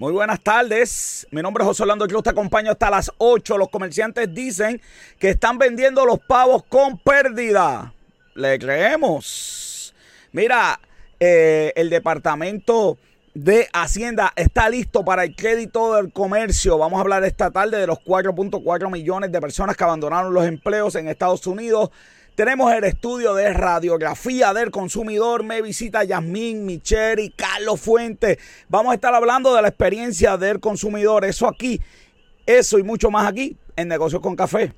Muy buenas tardes. Mi nombre es José Orlando Cruz. Te acompaño hasta las 8. Los comerciantes dicen que están vendiendo los pavos con pérdida. ¿Le creemos? Mira, eh, el departamento de Hacienda está listo para el crédito del comercio. Vamos a hablar esta tarde de los 4.4 millones de personas que abandonaron los empleos en Estados Unidos tenemos el estudio de radiografía del consumidor. Me visita Yasmín, Michelle y Carlos Fuentes. Vamos a estar hablando de la experiencia del consumidor. Eso aquí, eso y mucho más aquí en Negocios con Café.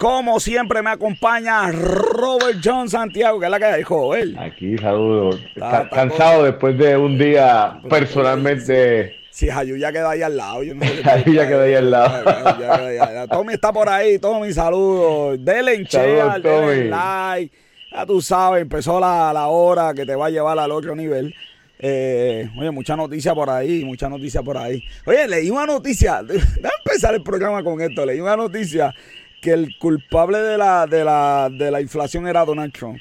Como siempre me acompaña Robert John Santiago, que es la que dijo él. Aquí saludo. Está, cansado después de un día personalmente. Si sí, ya queda ahí al lado. Yo no ya queda ahí al lado. Tommy está por ahí, Tommy, saludos. Dele en share, dele like. Ya tú sabes, empezó la, la, hora que te va a llevar al otro nivel. Eh, oye, mucha noticia por ahí, mucha noticia por ahí. Oye, leí una noticia. Déjame empezar el programa con esto. Leí una noticia que el culpable de la, de la, de la inflación era Donald Trump.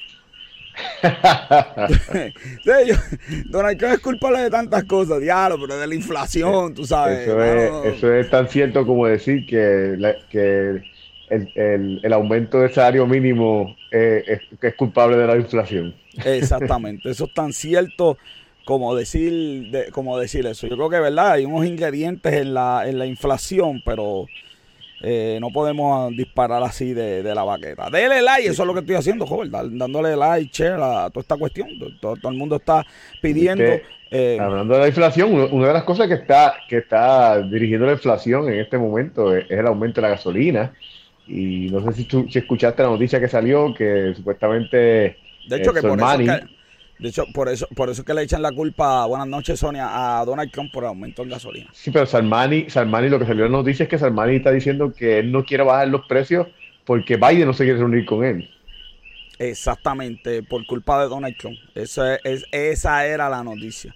Donald Trump es culpable de tantas cosas, diablo, pero de la inflación, tú sabes. Eso, es, eso es, tan cierto como decir que, que el, el, el, aumento del salario mínimo es, es, culpable de la inflación. Exactamente, eso es tan cierto como decir, de, como decir eso. Yo creo que verdad hay unos ingredientes en la, en la inflación, pero eh, no podemos disparar así de, la baqueta. Dele like, eso es lo que estoy haciendo, joven, dándole like, share a toda esta cuestión. Todo, el mundo está pidiendo. Eh, hablando de la inflación, una de las cosas que está, que está dirigiendo la inflación en este momento es, el aumento de la gasolina. Y no sé si, tú, si escuchaste la noticia que salió, que supuestamente. De hecho, que por eso de hecho, por eso, por eso es que le echan la culpa, buenas noches Sonia, a Donald Trump por el aumento en gasolina. Sí, pero Salmani, Salmani lo que salió en la noticia es que Salmani está diciendo que él no quiere bajar los precios porque Biden no se quiere reunir con él. Exactamente, por culpa de Donald Trump. Esa, es, esa era la noticia.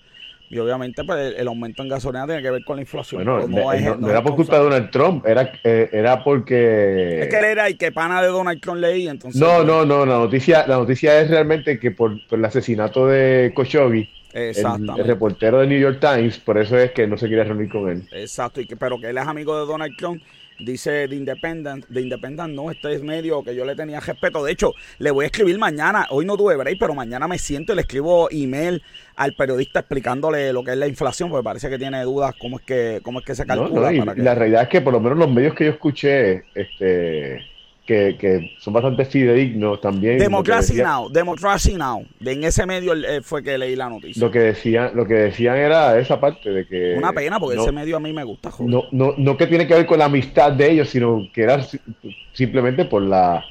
Y obviamente pues, el aumento en gasolina tiene que ver con la inflación. Bueno, no, era por culpa de Donald Trump, era, eh, era porque... Es que él era y que pana de Donald Trump leí, entonces... No, pues no, no, la noticia, la noticia es realmente que por, el asesinato de Khashoggi, el, el, reportero de New York Times, por eso es que no se quiere reunir con él. Exacto, y que, pero que él es amigo de Donald Trump Dice de Independent, de Independent, no, este es medio que yo le tenía respeto. De hecho, le voy a escribir mañana, hoy no tuve break, pero mañana me siento y le escribo email al periodista explicándole lo que es la inflación, porque parece que tiene dudas cómo es que, cómo es que se calcula. La realidad es que por lo menos los medios que yo escuché, este que, son bastante fidedignos también. Democracy Now, Democracy Now. En ese medio eh, fue que leí la noticia. Lo que decían, lo que decían era esa parte de que. Una pena, porque ese medio a mí me gusta, joder. No, no, no que tiene que ver con la amistad de ellos, sino que era simplemente por la.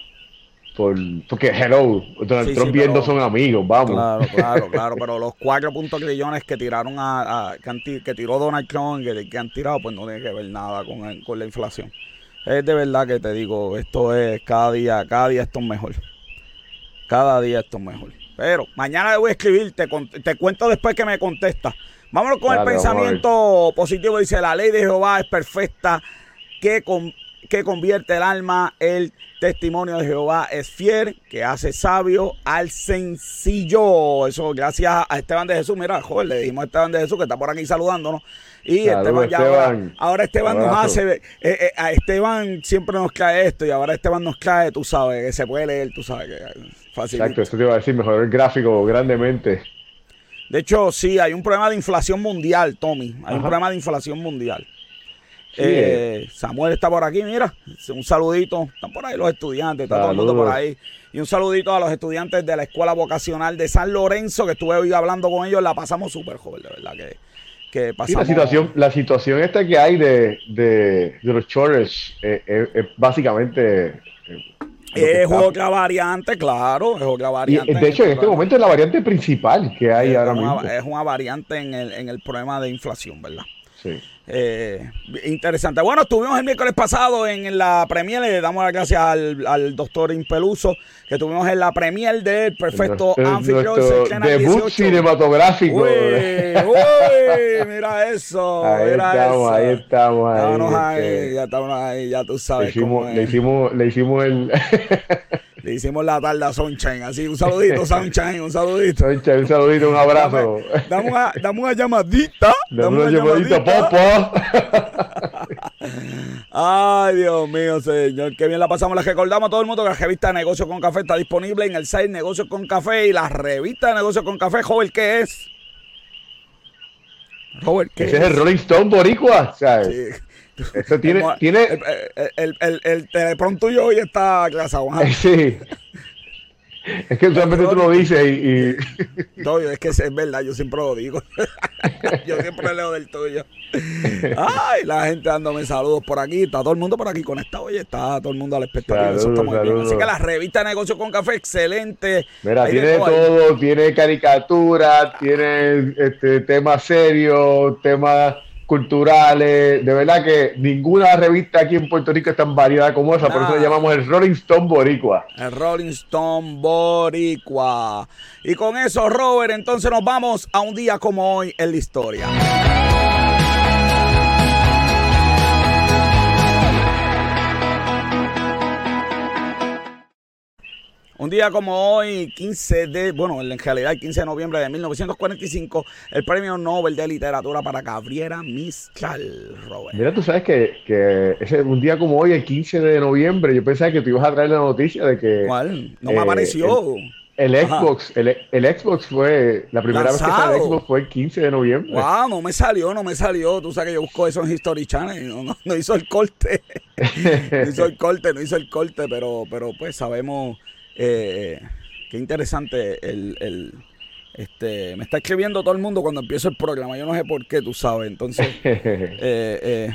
Por, porque, hello, Donald Trump viendo son amigos, vamos. Claro, claro, claro, pero los cuatro puntos trillones que tiraron a, que, tiró Donald Trump, que, que, han tirado, pues no tiene que ver nada con, con la inflación. Es de verdad que te digo, esto es cada día, cada día esto es mejor. Cada día esto es mejor. Pero mañana le voy a escribir, te, te cuento después que me contesta. Vámonos con el pensamiento positivo. Dice, la ley de Jehová es perfecta, que, que convierte el alma. El testimonio de Jehová es fiel, que hace sabio al sencillo. Eso gracias a Esteban de Jesús. Mira, joder, le dijimos a Esteban de Jesús que está por aquí saludándonos. Y Esteban, ya Ahora, Esteban nos hace, eh, eh, a Esteban siempre nos cae esto y ahora Esteban nos cae, tú sabes, que se puede leer, tú sabes, que fácil. Exacto, eso te iba a decir, mejorar el gráfico grandemente. De hecho, sí, hay un problema de inflación mundial, Tommy. Hay un problema de inflación mundial. Eh, Samuel está por aquí, mira. Un saludito. Están por ahí los estudiantes, está todo el mundo por ahí. Y un saludito a los estudiantes de la Escuela Vocacional de San Lorenzo, que estuve hoy hablando con ellos. La pasamos súper joven, de verdad que que la situación, la situación esta que hay de, de, los chores eh, eh, es básicamente... Eh, es otra variante, claro, es otra variante. de hecho, en este momento es la variante principal que hay ahora mismo. Es una variante en el, en el problema de inflación, ¿verdad? Sí. Eh, interesante. Bueno, estuvimos el miércoles pasado en la premier, le damos las gracias al, al doctor Impeluso, que estuvimos en la premier del perfecto anfitrión. Debut cinematográfico. Uy, uy, mira eso. Ahí mira estamos, eso. ahí estamos. Ahí, Estamos ahí, este, ya estamos ahí, ya tú sabes le, hicimos, cómo es. le, hicimos, le hicimos el. Le hicimos la tarde a Sunshine, así, un saludito, Sunshine, un saludito. Soncha, un saludito, un abrazo. Dame una, dame una llamadita. Dame una llamadita, popo. Ay, Dios mío, señor. Qué bien la pasamos. Les recordamos a todo el mundo que la revista Negocios con Café está disponible en el site Negocios con Café y la revista de Negocios con Café, joven, ¿qué es? Robert, ¿qué Ese es el Rolling Stone Boricua, ¿sabes? Sí. Eso tiene. Como- tiene El, el, el, el, tuyo hoy está clasado. ajá. sí. Es que usualmente tú lo dices y. y- No, es que es, verdad, yo siempre lo digo. yo siempre leo del tuyo. Ay, la gente dándome saludos por aquí. Está todo el mundo por aquí conectado. Oye, está todo el mundo a la expectativa. Eso está muy bien. Así que la revista de Negocios con Café, excelente. Mira, tiene de todo ahí. tiene caricatura, tiene este, temas serios, temas culturales. De verdad que ninguna revista aquí en Puerto Rico es tan variada como esa, por eso le llamamos el Rolling Stone Boricua. El Rolling Stone Boricua. Y con eso, Robert, entonces nos vamos a un día como hoy en la historia. Un día como hoy, 15 de, bueno, en realidad el 15 de noviembre de 1945, el premio Nobel de Literatura para Gabriela Mistral, Robert. Mira, tú sabes que, que ese, un día como hoy, el 15 de noviembre, yo pensaba que tú ibas a traer la noticia de que ¿Cuál? No me eh, apareció. el. Xbox, el, el Xbox fue, la primera vez que salió el Xbox fue el 15 de noviembre. Wow, no me salió, no me salió. Tú sabes que yo busco eso en History Channel y no, no, no hizo el corte. no hizo el corte, no hizo el corte, pero, pero pues sabemos eh, qué interesante el, el- este me está escribiendo todo el mundo cuando empiezo el programa. Yo no sé por qué, tú sabes. Entonces, eh, eh,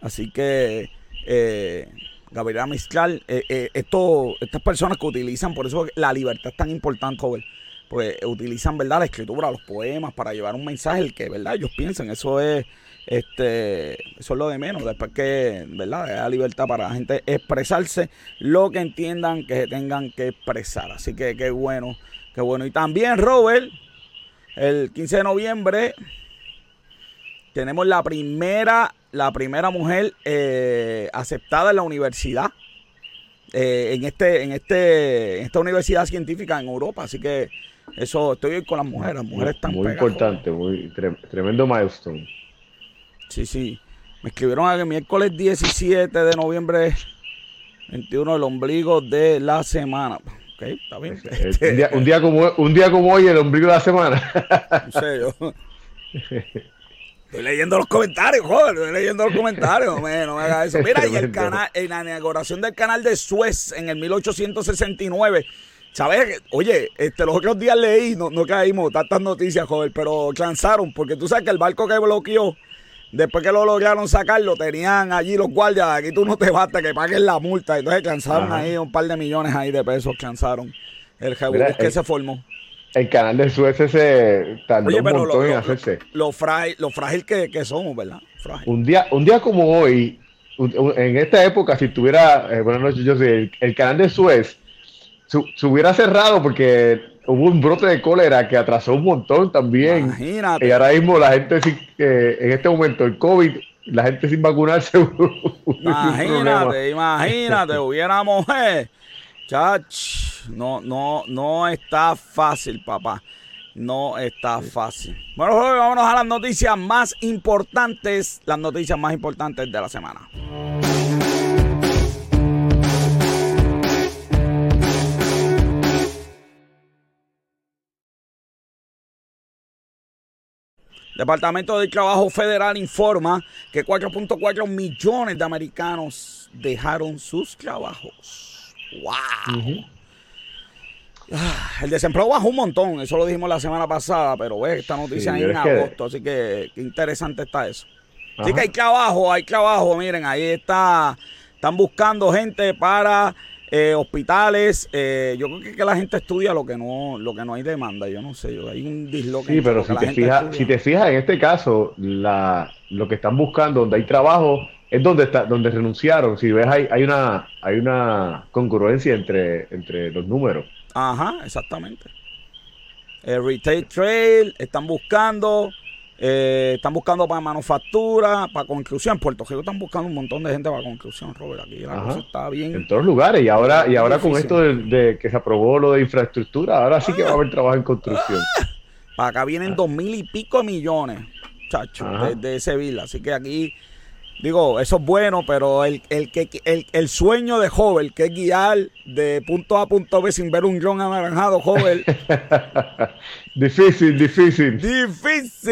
así que eh, Gabriela Mistral, eh, eh, esto, estas personas que utilizan, por eso la libertad es tan importante, joven, pues utilizan, ¿verdad? La escritura, los poemas para llevar un mensaje, el que, ¿verdad? Ellos piensan, eso es, este, eso es lo de menos, después que, ¿verdad? La libertad para la gente expresarse lo que entiendan que se tengan que expresar. Así que qué bueno, qué bueno. Y también, Robert, el 15 de noviembre tenemos la primera, la primera mujer eh, aceptada en la universidad. eh, en este, en este, en esta universidad científica en Europa. Así que eso estoy con las mujeres. Las mujeres están muy pegadas, importante, muy tre- tremendo milestone. Sí, sí. Me escribieron el miércoles 17 de noviembre 21, el ombligo de la semana. Ok, está bien. Eh, Este, Un día, un, día como, un día como hoy, el ombligo de la semana. no sé, yo- Estoy leyendo los comentarios, joder, estoy leyendo los comentarios, no me, no me hagas eso. Mira, y el canal, en la inauguración del canal de Suez en el 1869, ¿sabes? Oye, este, los otros días leí, no, no caímos tantas noticias, joder, pero lanzaron, porque tú sabes que el barco que bloqueó, después que lo lograron sacarlo, tenían allí los guardias, aquí tú no te basta que paguen la multa, entonces lanzaron Ajá. ahí un par de millones ahí de pesos, lanzaron el Mira, que se formó. El canal de Suez ese tardó Oye, un montón lo, en lo- hacerse. lo frágil, lo frágil que, que somos, ¿verdad? Frágil. Un día, un día como hoy, en esta época, si tuviera, eh, buenas noches, yo sé, el, el canal de Suez su- se hubiera cerrado porque hubo un brote de cólera que atrasó un montón también. Imagínate. Y ahora mismo la gente, sin- eh, en este momento, el COVID, la gente sin vacunarse. Imagínate, imagínate, hubiéramos, eh, chach, no, no, no está fácil, papá. No está fácil. Bueno, Jorge, vámonos a las noticias más importantes, las noticias más importantes de la semana. Departamento del Trabajo Federal informa que 4.4 millones de americanos dejaron sus trabajos. ¡Wow! Ah, El desempleo bajó un montón, eso lo dijimos la semana pasada, pero ve esta noticia Sí, ahí en que- agosto, así que qué interesante está eso. Así Ajá. que hay trabajo, hay trabajo, miren, ahí está, están buscando gente para eh, hospitales. Eh, yo creo que, que la gente estudia lo que no lo que no hay demanda. Yo no sé, yo, hay un disloque. Sí, pero si te, fijas, si te fijas en este caso, la, lo que están buscando, donde hay trabajo, es donde está, donde renunciaron. Si ves, hay, hay una hay una congruencia entre, entre los números. Ajá, exactamente. El retail trail, están buscando, eh, están buscando para manufactura, para construcción. En Puerto Rico están buscando un montón de gente para construcción, Robert. Aquí la cosa está bien. En todos lugares. Y ahora, y ahora con esto de, que se aprobó lo de infraestructura, ahora sí que va a haber trabajo en construcción. Ah. para acá vienen dos mil y pico millones, chacho, de, de ese bill. Así que aquí Digo, eso es bueno, pero el, el, el, el sueño de Joven, que es guiar de punto A a punto B sin ver un John anaranjado, Joven. difícil, difícil. Difícil.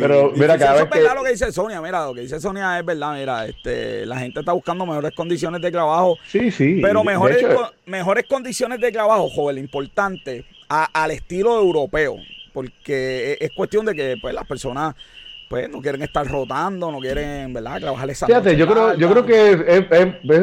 Pero mira, cada vez es verdad lo que dice Sonia, mira, lo que dice Sonia es verdad, mira, este, la gente está buscando mejores condiciones de trabajo. Sí, sí. Pero mejores, mejores condiciones de trabajo, Joven, importante, al estilo europeo, porque es cuestión de que pues las personas pues no quieren estar rotando, no quieren, ¿verdad? Trabajar esa Fíjate, yo creo, yo creo que es,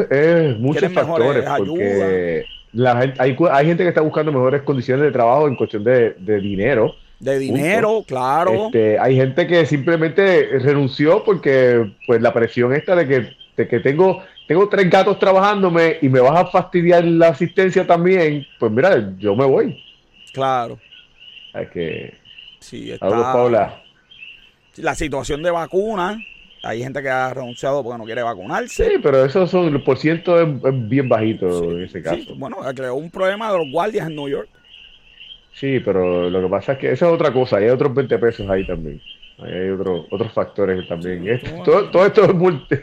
es, muchos factores, porque la gente, hay, hay gente que está buscando mejores condiciones de trabajo en cuestión de, dinero. De dinero, claro. Este, hay gente que simplemente renunció porque pues la presión esta de que, de que tengo, tengo tres gatos trabajándome y me vas a fastidiar la asistencia también, pues mira, yo me voy. Claro. Hay que... Sí, está... Paula la situación de vacuna. Hay gente que ha renunciado porque no quiere vacunarse. Sí, pero eso son, el por ciento es, bien bajito en ese caso. bueno, creó un problema de los guardias en New York. Sí, pero lo que pasa es que esa es otra cosa. Hay otros 20 pesos ahí también. hay otros otros factores también. todo, esto es multi.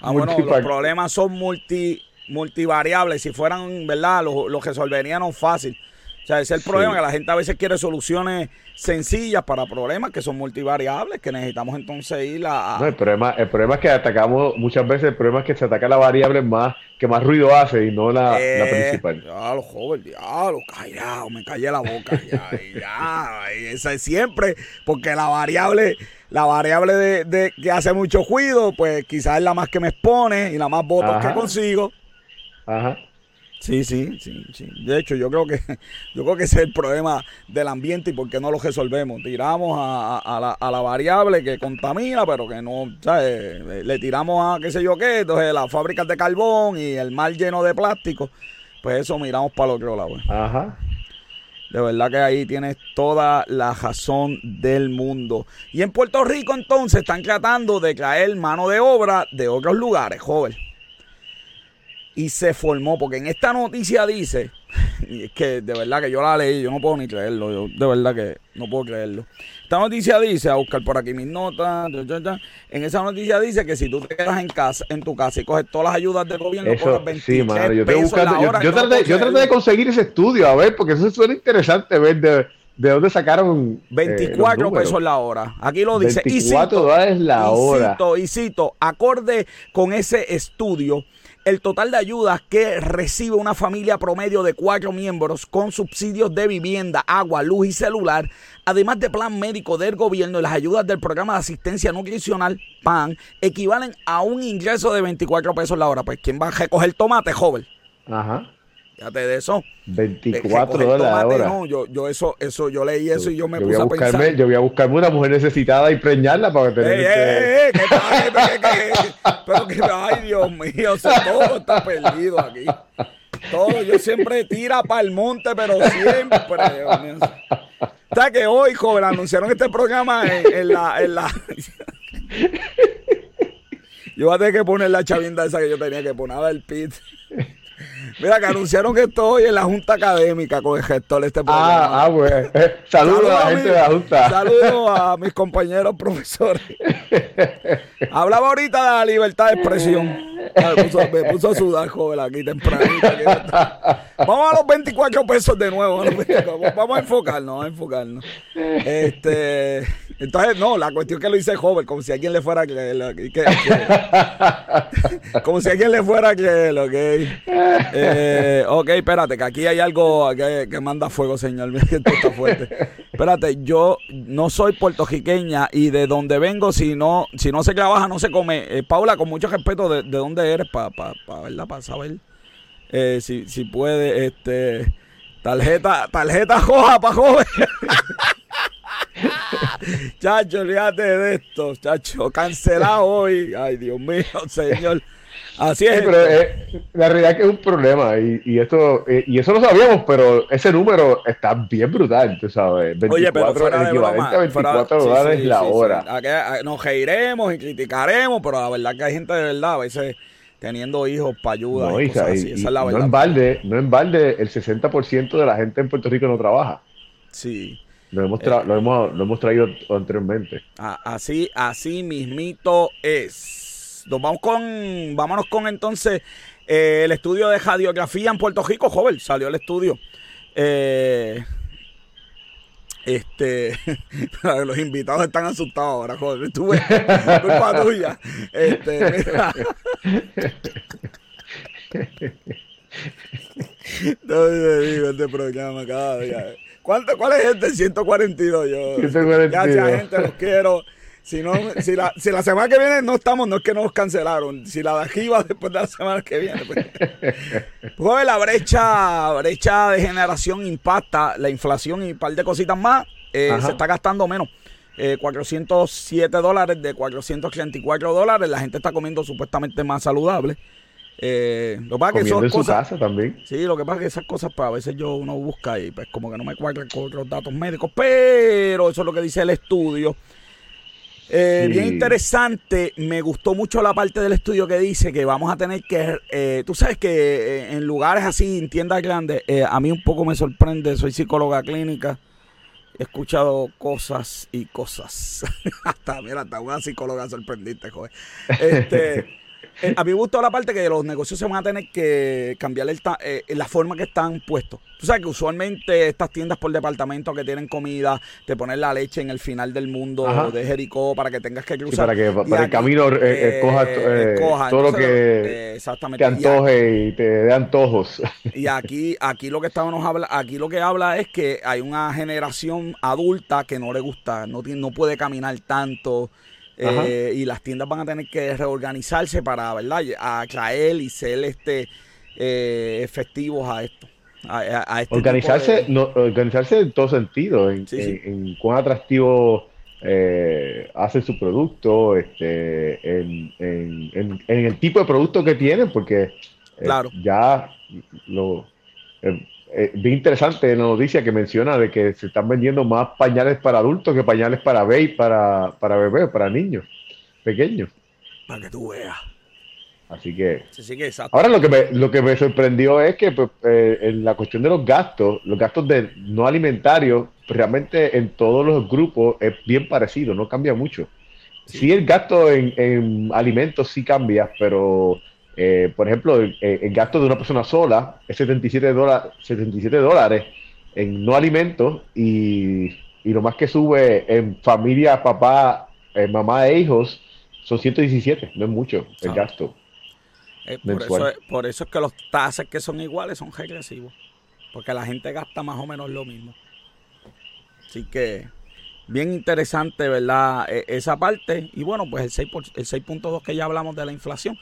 Ah, bueno, los problemas son multi, multivariables. Si fueran, ¿verdad? Los, los resolverían fácil. O sea, ese es el problema, que la gente a veces quiere soluciones sencillas para problemas que son multivariables, que necesitamos entonces ir a... No, el problema, el problema es que atacamos, muchas veces el problema es que se ataca la variable más que más ruido hace y no la, eh, principal. Diablo, joven, diablo, callado, me callé la boca, ya, ya, esa es siempre, porque la variable, la variable de, que hace mucho ruido, pues quizás es la más que me expone y la más votos que consigo. Ajá. Sí, sí, sí, sí. De hecho, yo creo que yo creo que ese es el problema del ambiente y por qué no lo resolvemos. Tiramos a, la, variable que contamina, pero que no, ¿sabes? Le tiramos a qué sé yo qué, entonces las fábricas de carbón y el mar lleno de plástico, pues eso miramos para el otro lado. Ajá. De verdad que ahí tienes toda la razón del mundo. Y en Puerto Rico entonces están tratando de traer mano de obra de otros lugares, joven y se formó, porque en esta noticia dice, y es que de verdad que yo la leí, yo no puedo ni creerlo, yo de verdad que no puedo creerlo. Esta noticia dice, a buscar por aquí mis notas, en esa noticia dice que si tú te quedas en casa, en tu casa y coges todas las ayudas del gobierno, eso, sí, madre, yo, buscando, yo, traté, yo, traté, de conseguir ese estudio, a ver, porque eso suena interesante ver de, de dónde sacaron 24 eh, pesos la hora. Aquí lo dice. 24 dólares la hora. y cito, acorde con ese estudio, el total de ayudas que recibe una familia promedio de cuatro miembros con subsidios de vivienda, agua, luz y celular, además de plan médico del gobierno y las ayudas del programa de asistencia nutricional PAN, equivalen a un ingreso de 24 pesos la hora. Pues, ¿quién va a recoger tomate, joven? Ajá. Fíjate de eso. 24 dólares No, yo, yo eso, eso, yo leí eso y yo me puse a, pensar. Yo voy a buscarme una mujer necesitada y preñarla para tener ey, ey, ey, que, pero que, ay, Dios mío, todo está perdido aquí. Todo, yo siempre tira para el monte, pero siempre, Dios mío. O que hoy, joven, anunciaron este programa en, la, en la... yo voy a tener que poner la chavinda esa que yo tenía que poner el pit. Mira, que anunciaron que estoy en la Junta Académica con el gestor de este ah, programa. Ah, ah, pues. Saludos a la gente de la Junta. Saludos a mis compañeros profesores. Hablaba ahorita de la libertad de expresión. Me puso, a sudar, joven, aquí tempranito. Vamos a los 24 pesos de nuevo. Vamos a enfocarnos, a enfocarnos. Este, entonces, no, la cuestión es que lo hice joven, como si alguien le fuera a creer. como si alguien le fuera creer, ok. Eh, ok, espérate, que aquí hay algo que, manda fuego, señor. Esto está fuerte. Espérate, yo no soy puertorriqueña y de donde vengo, si no, si no se trabaja, no se come. Eh, Paula, con mucho respeto, ¿de, de eres? Para pa, pa, pa saber. Eh, si, si puede, este. Tarjeta, tarjeta roja para joven. chacho, olvídate de esto, chacho. Cancelado hoy. Ay, Dios mío, señor. Así es. pero eh, la realidad es que es un problema y, y esto eh, y eso lo sabíamos, pero ese número está bien brutal, tú sabes. 24, Oye, pero fuera el de equivalente broma, a 24 fuera- sí, dólares sí, la sí, hora. Aquí, Nos reiremos y criticaremos, pero la verdad que hay gente de verdad, a veces teniendo hijos para ayuda No, y hija, cosas y- así. y Esa es la no verdad. en balde, no en balde, el 60% de la gente en Puerto Rico no trabaja. Sí. Lo hemos, Eh. tra- lo hemos, lo hemos traído anteriormente. Así, así mismito es. Nos vamos con, vámonos con entonces eh, el estudio de radiografía en Puerto Rico, joven, salió el estudio. Eh, este, los invitados están asustados ahora, joven. Tú ves, culpa tuya. Este. No, digo este programa cada día. ¿Cuánto, ¿Cuál es este? 142. Yo, 142. Gracias, gente, los quiero. Si, no, si, la, si la semana que viene no estamos, no es que nos cancelaron. Si la de aquí va después de la semana que viene. Pues, Pues, la brecha, brecha de generación impacta la inflación y un par de cositas más. eh, se está gastando menos. Eh, 407 dólares de 434 dólares. La gente está comiendo supuestamente más saludable. Eh, lo que pasa es que son en su cosas, casa también. Sí, lo que pasa es que esas cosas, pues a veces yo uno busca y pues como que no me cuadran con otros datos médicos, pero eso es lo que dice el estudio. Eh, Sí. Bien interesante, me gustó mucho la parte del estudio que dice que vamos a tener que, eh, tú sabes que eh, en lugares así, en tiendas grandes, eh, a mí un poco me sorprende, soy psicóloga clínica, he escuchado cosas y cosas. hasta, mira, hasta una psicóloga sorprendiste, joder. Este, eh, a mí me gustó la parte que los negocios se van a tener que cambiar el ta- eh, la forma que están puestos. Tú sabes que usualmente estas tiendas por departamento que tienen comida, te ponen la leche en el final del mundo Ajá. de Jericó para que tengas que Sí, cruzar. para que para el camino eh, eh, coja. todo lo que exactamente. te antoje y te dé antojos. y aquí, aquí lo que estábamos habla, aquí lo que habla es que hay una generación adulta que no le gusta, no tiene, no puede caminar tanto. Eh, y las tiendas van a tener que reorganizarse para, ¿verdad? Atraer y ser este eh, efectivos a esto. A, a- a este organizarse, de- no, organizarse en todo sentido, en, Sí, sí. en- en cuán atractivo eh, hacen su producto, este, en, en- en- en el tipo de producto que tienen, porque eh, Claro. ya lo eh, bien interesante la noticia que menciona de que se están vendiendo más pañales para adultos que pañales para baby, para, para bebés, para niños pequeños. Para que tú veas. Así que Sí, sí que. Ahora lo que me, lo que me sorprendió es que pues, eh, en la cuestión de los gastos, los gastos de no alimentarios, realmente en todos los grupos es bien parecido, no cambia mucho. Sí, el gasto en, en alimentos sí cambia, pero eh, por ejemplo, el, el gasto de una persona sola es 77 dólares, 77 dólares en no alimentos y, y lo más que sube en familia, papá, eh, mamá e hijos son 117, no es mucho el Ah. gasto. Eh, por, eso es, por eso es que los tasas que son iguales son regresivos. Porque la gente gasta más o menos lo mismo. Así que, bien interesante, ¿verdad? E- esa parte. Y bueno, pues el 6 por- el 6.2 que ya hablamos de la inflación.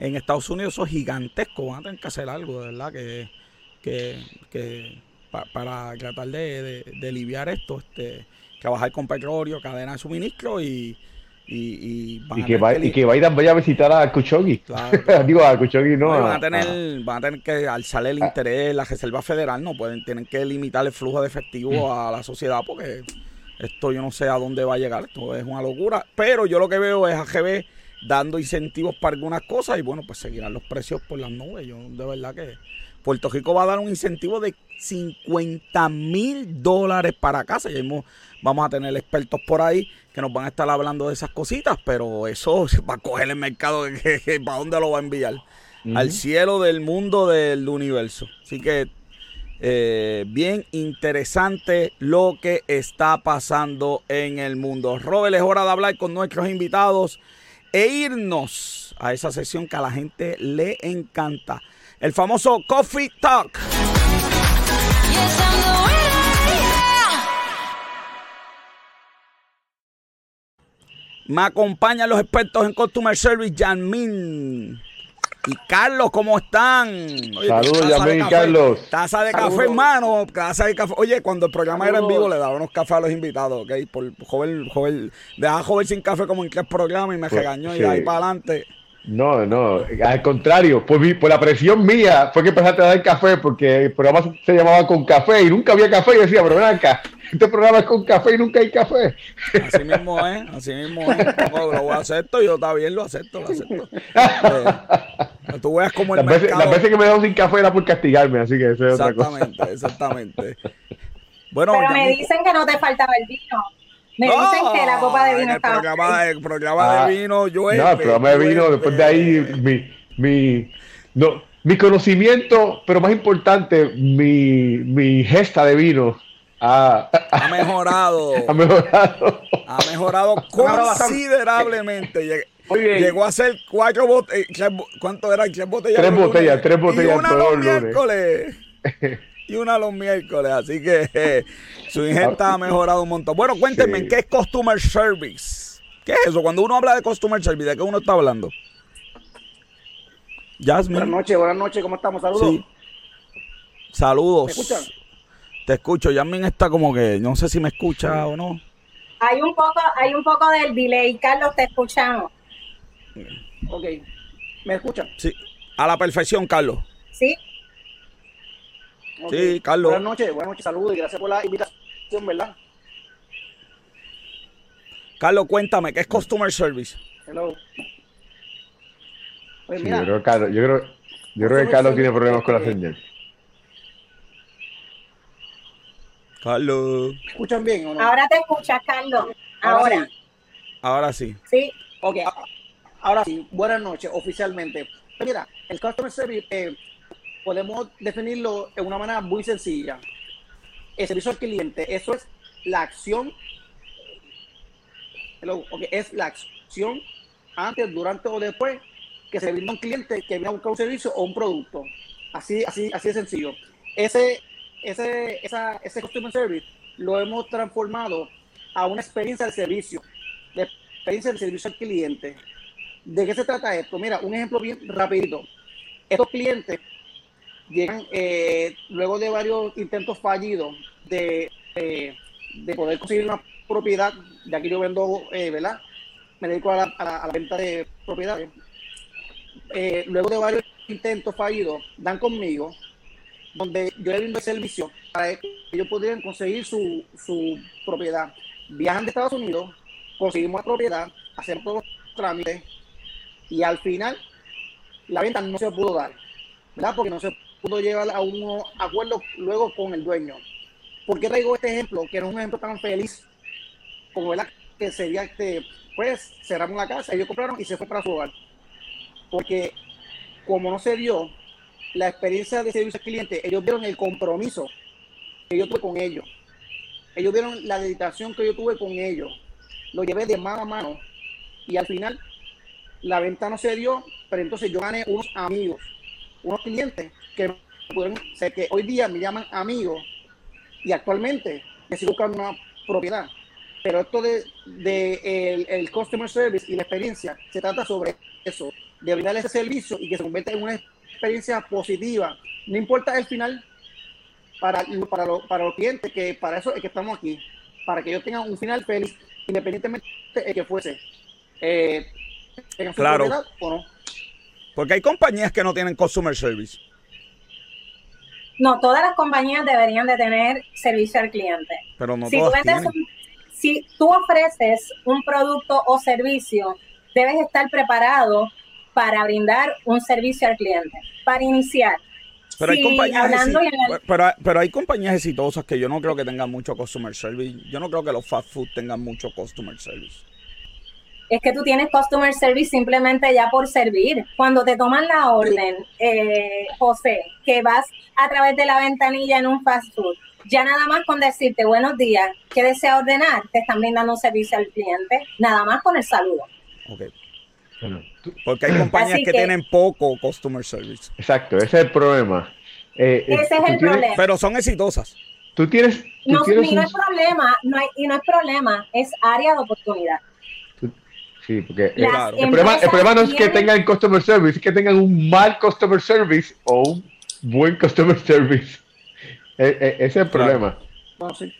En Estados Unidos eso es gigantesco. Van a tener que hacer algo, de verdad, que, que, que pa- para tratar de, de- de aliviar esto. Este, trabajar con petróleo, cadena de suministro y, y, y van Y a que, va, y que Biden vaya a visitar a Kuchogi. Claro, claro. Digo, a Kuchogi no. No, y a- van, a tener, van a tener que alzar el Ah. interés, la Reserva Federal no pueden, tienen que limitar el flujo de efectivo a la sociedad porque esto yo no sé a dónde va a llegar, esto es una locura. Pero yo lo que veo es AGB dando incentivos para algunas cosas y bueno, pues seguirán los precios por las nubes. Yo de verdad que Puerto Rico va a dar un incentivo de 50 mil dólares para casa. Y hemos- vamos a tener expertos por ahí que nos van a estar hablando de esas cositas, pero eso va a coger el mercado, ¿para dónde lo va a enviar? Al cielo del mundo del universo. Así que eh, bien interesante lo que está pasando en el mundo. Robert, es hora de hablar con nuestros invitados e irnos a esa sesión que a la gente le encanta. El famoso Coffee Talk. Me acompañan los expertos en Customer Service, Janmin. Y Carlos, ¿cómo están? Saludos, Yamil y. Carlos. Taza de Saludos. café, hermano. Taza de café. Oye, cuando el programa era en vivo, le daba unos cafés a los invitados, ¿ok? Por joven, joven, dejaba joven sin café como en tres programas y me Pues, regañó y de ahí para adelante. No, no, al contrario, por, mi- por la presión mía fue que empezaste a dar café porque el programa se llamaba con café y nunca había café. Y yo decía, pero ven acá, este programa es con café y nunca hay café. Así mismo es, así mismo es. No, lo acepto, yo está bien, lo acepto, lo acepto. Eh, tú veas como el Las veces, mercado... las veces que me dado sin café era por castigarme, así que eso es otra cosa. Exactamente, exactamente. Bueno, Pero me dicen que no te faltaba el vino. Me No, dicen que la copa de vino el estaba. programa, el programa Ah, de vino, llueve. No, el programa de vino, llueve. después de ahí, mi, mi, no, mi conocimiento, pero más importante, mi, mi gesta de vino ha, Ha mejorado, ha mejorado. ha mejorado considerablemente. Llegó a ser cuatro botellas, ¿cuánto eran? Tres botellas. Tres botellas, tres botellas Y una todos los los lunes. miércoles. Y una los miércoles, así que eh, su ingesta ha mejorado un montón. Bueno, cuéntenme, Sí. ¿qué es Customer Service? ¿Qué es eso? Cuando uno habla de Customer Service, ¿de qué uno está hablando? Jasmine. Buenas noches, buenas noches, ¿cómo estamos? Saludos. Sí. Saludos. ¿Me escuchan? Te escucho. Jasmine está como que, no sé si me escucha o no. Hay un poco, hay un poco del delay. Carlos, te escuchamos. Ok. ¿Me escuchan? Sí. A la perfección, Carlos. ¿Sí? Ok. Sí, Carlos. Buenas noches, buenas noches, saludos y gracias por la invitación, ¿verdad? Carlos, cuéntame, ¿qué es Customer Service? Hello. Oye, Sí, yo creo que Carlos, yo creo, yo creo que Carlos tiene problemas con la señal. Carlos. ¿me escuchan bien o no? Ahora te escuchas, Carlos. Ahora. sí. Ahora sí. Sí. Ok, a- ahora sí, buenas noches, oficialmente. Mira, el Customer Service eh, podemos definirlo de una manera muy sencilla. El servicio al cliente, eso es la acción, hello, ok, es la acción antes, durante o después que se brinda un cliente que viene a buscar un servicio o un producto. Así, así, así de sencillo. Ese, ese, esa, ese Customer Service lo hemos transformado a una experiencia de servicio de experiencia del servicio al cliente. ¿De qué se trata esto? Mira, un ejemplo bien rapidito. Estos clientes llegan eh, luego de varios intentos fallidos de, de poder conseguir una propiedad, de aquí yo vendo, eh, ¿verdad? Me dedico a la, venta de propiedades. Eh, luego de varios intentos fallidos, dan conmigo, donde yo le brindo el servicio para que ellos pudieran conseguir su, su propiedad. Viajan de Estados Unidos, conseguimos la propiedad, hacemos todos los trámites y al final la venta no se pudo dar, ¿verdad? Porque no se pudo llegar a un acuerdo luego con el dueño. ¿Por qué traigo este ejemplo? Que no es un ejemplo tan feliz como ¿verdad? que sería este, pues cerramos la casa, ellos compraron y se fue para su hogar. Porque como no se dio la experiencia de servicio al cliente, ellos vieron el compromiso que yo tuve con ellos. Ellos vieron la dedicación que yo tuve con ellos. Lo llevé de mano a mano. Y al final, la venta no se dio, pero entonces yo gané unos amigos, unos clientes que pudieron, o sea, que hoy día me llaman amigos y actualmente me sigo buscando una propiedad. Pero esto de, de el, el customer service y la experiencia se trata sobre eso, de brindar ese servicio y que se convierta en una experiencia positiva. No importa el final para, para, lo- para los clientes, que para eso es que estamos aquí, para que ellos tengan un final feliz, independientemente de que fuese. Eh, tengan su Claro. propiedad o no. Porque hay compañías que no tienen Customer Service. No, todas las compañías deberían de tener servicio al cliente. Pero no si, tú todas tienen. un- si tú ofreces un producto o servicio, debes estar preparado para brindar un servicio al cliente, para iniciar. Pero hay, compañías hablando exi- y anal- pero, pero hay compañías exitosas que yo no creo que tengan mucho customer service. Yo no creo que los fast food tengan mucho customer service. Es que tú tienes customer service simplemente ya por servir. Cuando te toman la orden, eh, José, que vas a través de la ventanilla en un fast food, ya nada más con decirte buenos días, ¿qué desea ordenar? Te están brindando un servicio al cliente, nada más con el saludo. Ok. Bueno, tú- Porque hay compañías que, que- tienen poco customer service. exacto, ese es el problema. Eh, eh, Ese es el tienes- problema. Pero son exitosas. Tú tienes, tú No, tienes y no un- es problema, no hay, y no es problema, es área de oportunidad. Sí, porque Claro. el, problema, el problema no es que tengan customer service, es que tengan un mal customer service o un buen customer service. Eh, eh, ese es el problema. Sí.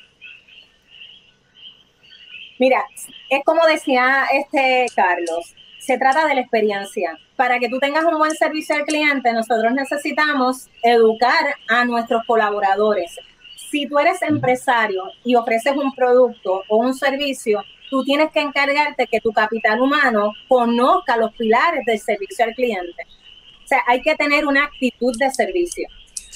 Mira, es como decía este Carlos, se trata de la experiencia. Para que tú tengas un buen servicio al cliente, nosotros necesitamos educar a nuestros colaboradores. Si tú eres empresario y ofreces un producto o un servicio, tú tienes que encargarte que tu capital humano conozca los pilares del servicio al cliente. O sea, hay que tener una actitud de servicio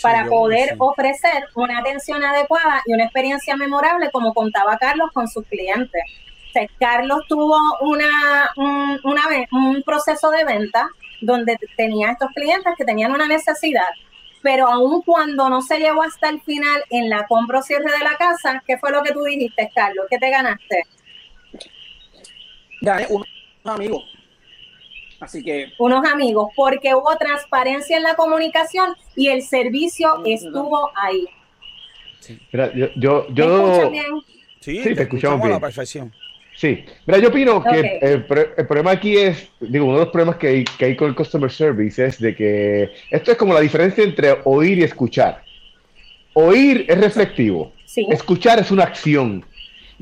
para poder sí. ofrecer una atención adecuada y una experiencia memorable, como contaba Carlos con sus clientes. O sea, Carlos tuvo una, un, una un proceso de venta donde tenía estos clientes que tenían una necesidad, pero aun cuando no se llevó hasta el final en la compra o cierre de la casa, ¿qué fue lo que tú dijiste, Carlos? ¿Qué te ganaste? Gané un, un amigo. Así que, Unos amigos, porque hubo transparencia en la comunicación y el servicio Sí, estuvo ahí. Mira, yo, yo, ¿Me yo, bien? Sí, Sí, te escuchamos a la bien. perfección. Sí, mira, yo opino que el, pro- el problema aquí es, digo, uno de los problemas que hay, que hay con el customer service es de que esto es como la diferencia entre oír y escuchar. Oír es reflectivo, Sí. escuchar es una acción.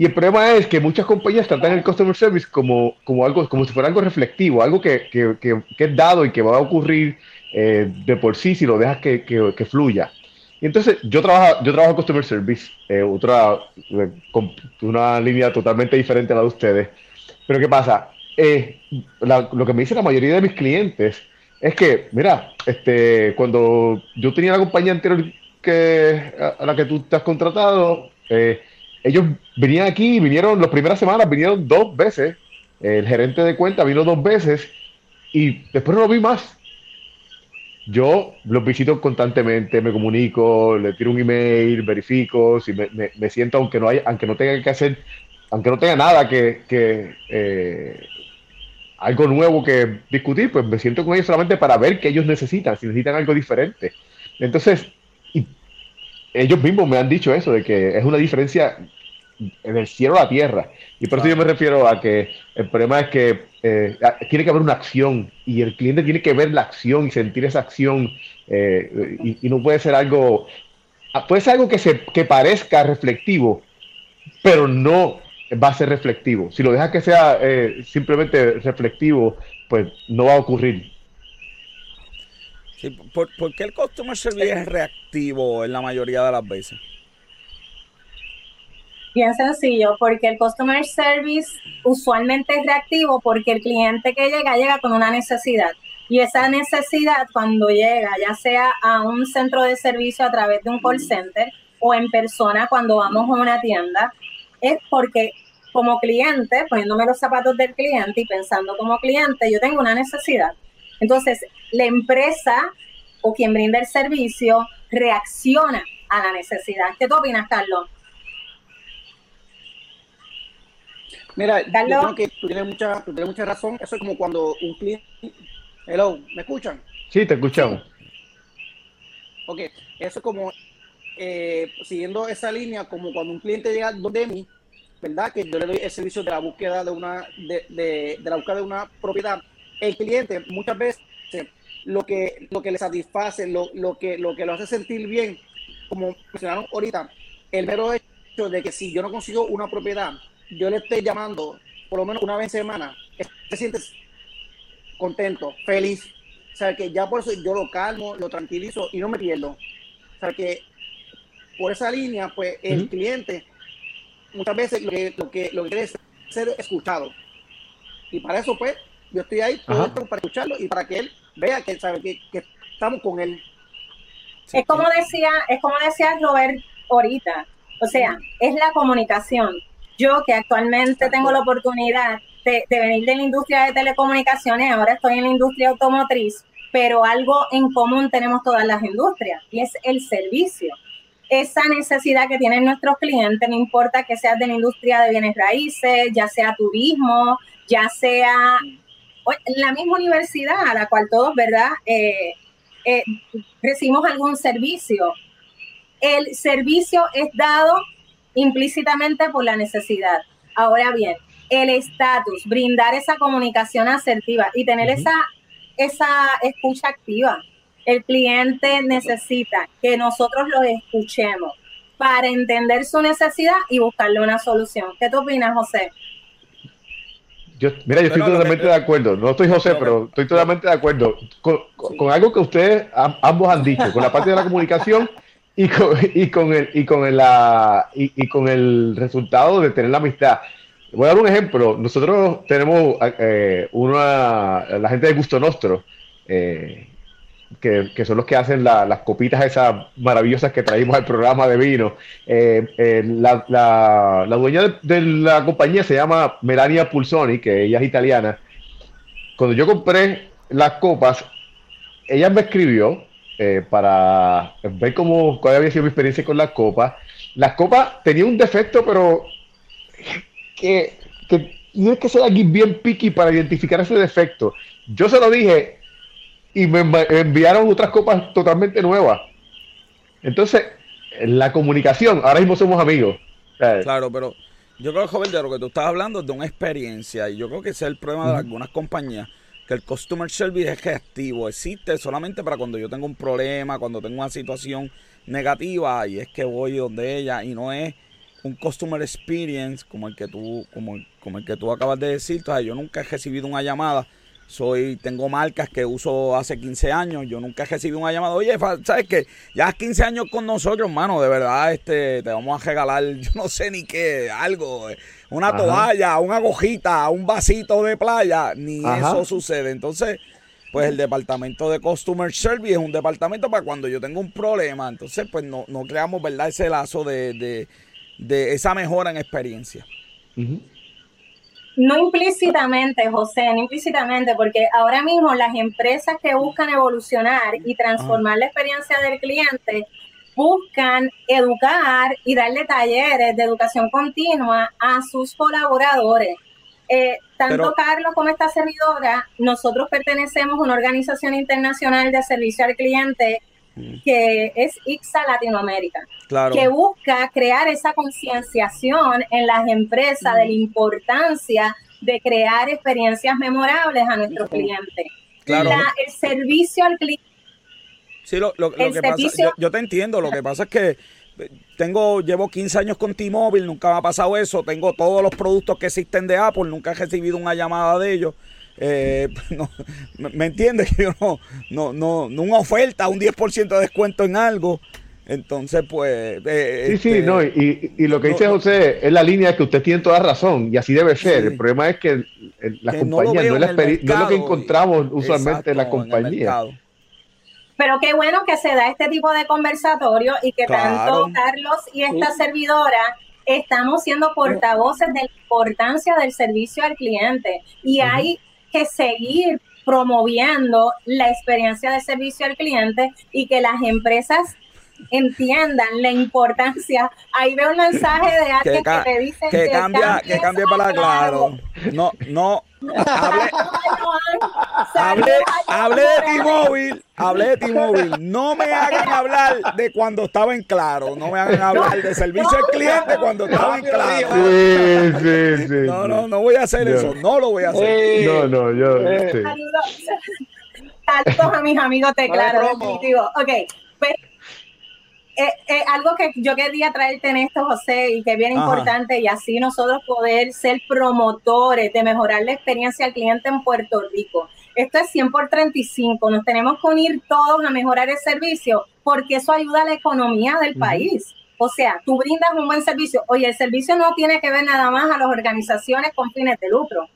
Y el problema es que muchas compañías tratan el customer service como, como algo, como si fuera algo reflectivo, algo que, que- que- que es dado y que va a ocurrir eh, de por sí si lo dejas que, que- fluya. Y entonces yo trabajo, yo trabajo customer service, eh, otra, eh, con una línea totalmente diferente a la de ustedes. Pero ¿qué pasa? Eh, la- lo que me dice la mayoría de mis clientes es que, mira, este, cuando yo tenía la compañía anterior que, a, a la que tú te has contratado, eh, ellos venían aquí, vinieron las primeras semanas, vinieron dos veces. El gerente de cuenta vino dos veces y después no lo vi más. Yo los visito constantemente, me comunico, le tiro un email, verifico, si me, me- me siento, aunque no haya, aunque no tenga que hacer, aunque no tenga nada que, que, eh, algo nuevo que discutir, pues me siento con ellos solamente para ver qué ellos necesitan, si necesitan algo diferente. Entonces, y ellos mismos me han dicho eso, de que es una diferencia en el cielo a la tierra. Y por eso yo me refiero a que el problema es que eh, tiene que haber una acción y el cliente tiene que ver la acción y sentir esa acción eh, y, y no puede ser algo, ah, puede ser algo que, se, que parezca reflectivo, pero no va a ser reflectivo. Si lo dejas que sea eh, simplemente reflectivo, pues no va a ocurrir. Sí, ¿por, qué el customer service es reactivo en la mayoría de las veces? Bien sencillo, porque el customer service usualmente es reactivo porque el cliente que llega llega con una necesidad. Y esa necesidad cuando llega, ya sea a un centro de servicio a través de un call center o en persona cuando vamos a una tienda, es porque como cliente, poniéndome los zapatos del cliente y pensando como cliente, yo tengo una necesidad. Entonces, la empresa o quien brinda el servicio reacciona a la necesidad. ¿Qué tú opinas, Carlos? mira, yo Carlos. creo que tú tienes, mucha, tú tienes mucha razón. Eso es como cuando un cliente. Hello, ¿me escuchan? Sí, te escuchamos. Ok, eso es como, eh, siguiendo esa línea, como cuando un cliente llega donde mí, ¿verdad? Que yo le doy el servicio de la búsqueda de una, de, de, de la búsqueda de una propiedad. El cliente muchas veces lo que, lo que le satisface, lo, lo, que, lo que lo hace sentir bien, como mencionaron ahorita, el mero hecho de que si yo no consigo una propiedad, yo le esté llamando por lo menos una vez en semana, se siente contento, feliz. O sea, que ya por eso yo lo calmo, lo tranquilizo y no me pierdo. O sea, que por esa línea, pues el cliente muchas veces lo que, lo que, lo que quiere es ser escuchado. Y para eso, pues, yo estoy ahí todo Ajá. esto para escucharlo y para que él vea que, sabe, que, que estamos con él. Es como decía, es como decía Robert ahorita, o sea, es la comunicación. Yo que actualmente tengo la oportunidad de, de venir de la industria de telecomunicaciones, ahora estoy en la industria automotriz, pero algo en común tenemos todas las industrias y es el servicio. Esa necesidad que tienen nuestros clientes, no importa que seas de la industria de bienes raíces, ya sea turismo, ya sea en la misma universidad a la cual todos, ¿verdad? Eh, eh, recibimos algún servicio. El servicio es dado implícitamente por la necesidad. Ahora bien, el estatus, brindar esa comunicación asertiva y tener esa, esa escucha activa. El cliente necesita que nosotros lo escuchemos para entender su necesidad y buscarle una solución. ¿Qué tú opinas, José? Yo, mira, yo estoy Pero totalmente que- de acuerdo. No estoy José, pero estoy totalmente de acuerdo con, con- con algo que ustedes am- ambos han dicho, con la parte de la comunicación y con, y con el y con el, la- y, y con el resultado de tener la amistad. Voy a dar un ejemplo. Nosotros tenemos eh, una la gente de Gusto Nostro, eh, que, son los que hacen la- las copitas esas maravillosas que traímos al programa de vino. Eh, eh, la, la- dueña de, la compañía se llama Melania Pulsoni, que ella es italiana. Cuando yo compré las copas, ella me escribió eh, para ver cómo, cuál había sido mi experiencia con las copas. Las copas tenían un defecto, pero que, que tienes que ser alguien bien picky para identificar ese defecto. Yo se lo dije y me env- enviaron otras copas totalmente nuevas. Entonces, la comunicación, ahora mismo somos amigos. O sea, Claro, pero yo creo, joven, de lo que tú estás hablando es de una experiencia. Y yo creo que ese es el problema de algunas compañías. Que el customer service es reactivo. Existe solamente para cuando yo tengo un problema, cuando tengo una situación negativa. Y es que voy donde ella. Y no es un customer experience como el que tú, como, como el que tú acabas de decir. Entonces, yo nunca he recibido una llamada. Soy, tengo marcas que uso hace 15 años. Yo nunca he recibido una llamada. Oye, ¿sabes qué? Ya has 15 años con nosotros, hermano. De verdad, este, te vamos a regalar, yo no sé ni qué, algo. eh, Una Ajá. toalla, una agujita, un vasito de playa. Ni Ajá. eso sucede. Entonces, pues el departamento de Customer Service es un departamento para cuando yo tengo un problema. Entonces, pues no, no creamos, ¿verdad? Ese lazo de, de, de esa mejora en experiencia. ujú. No implícitamente, José, no implícitamente, porque ahora mismo las empresas que buscan evolucionar y transformar la experiencia del cliente buscan educar y darle talleres de educación continua a sus colaboradores. Eh, tanto Pero- Carlos como esta servidora, nosotros pertenecemos a una organización internacional de servicio al cliente que es ICSA Latinoamérica Claro. que busca crear esa concienciación en las empresas de la importancia de crear experiencias memorables a nuestros clientes. Claro. La- el servicio al cliente. Sí, lo, lo- lo que pasa, servicio- yo, yo te entiendo, lo que pasa es que eh, tengo, llevo 15 años con T-Mobile, nunca me ha pasado eso, tengo todos los productos que existen de Apple, nunca he recibido una llamada de ellos. Eh, no, me, entiendes que yo no, no, no, no una oferta, un 10% de descuento en algo. Entonces, pues. eh, Sí, sí, este, no, y, y lo que no, dice. José es la línea que usted tiene toda razón y así debe ser. Sí. El problema es que las que no es la no es lo que encontramos usualmente en la exacto, compañía. Pero qué bueno que se da este tipo de conversatorio y que Claro. tanto Carlos y esta servidora estamos siendo portavoces de la importancia del servicio al cliente. Y hay que seguir promoviendo la experiencia de servicio al cliente y que las empresas entiendan la importancia. Ahí veo un mensaje de Que, alguien que, te dice que cambia, que cambie para claro. No, no. Hable, Hablé, hablé de T-Mobile, hablé de T-Mobile. No me hagan hablar de cuando estaba en claro. No me hagan hablar de servicio al cliente cuando estaba en claro. Sí, sí, sí. No, no, no voy a hacer eso. No lo voy a hacer. No, no, yo. Eh. sí. Saludos. Saludos a mis amigos de No. Ok, pues eh, eh, algo que yo quería traerte en esto, José, y que es bien Ajá. importante, y así nosotros poder ser promotores de mejorar la experiencia al cliente en Puerto Rico. Esto es 100 por 35. Nos tenemos que unir todos a mejorar el servicio porque eso ayuda a la economía del país. O sea, tú brindas un buen servicio. Oye, el servicio no tiene que ver nada más a las organizaciones con fines de lucro.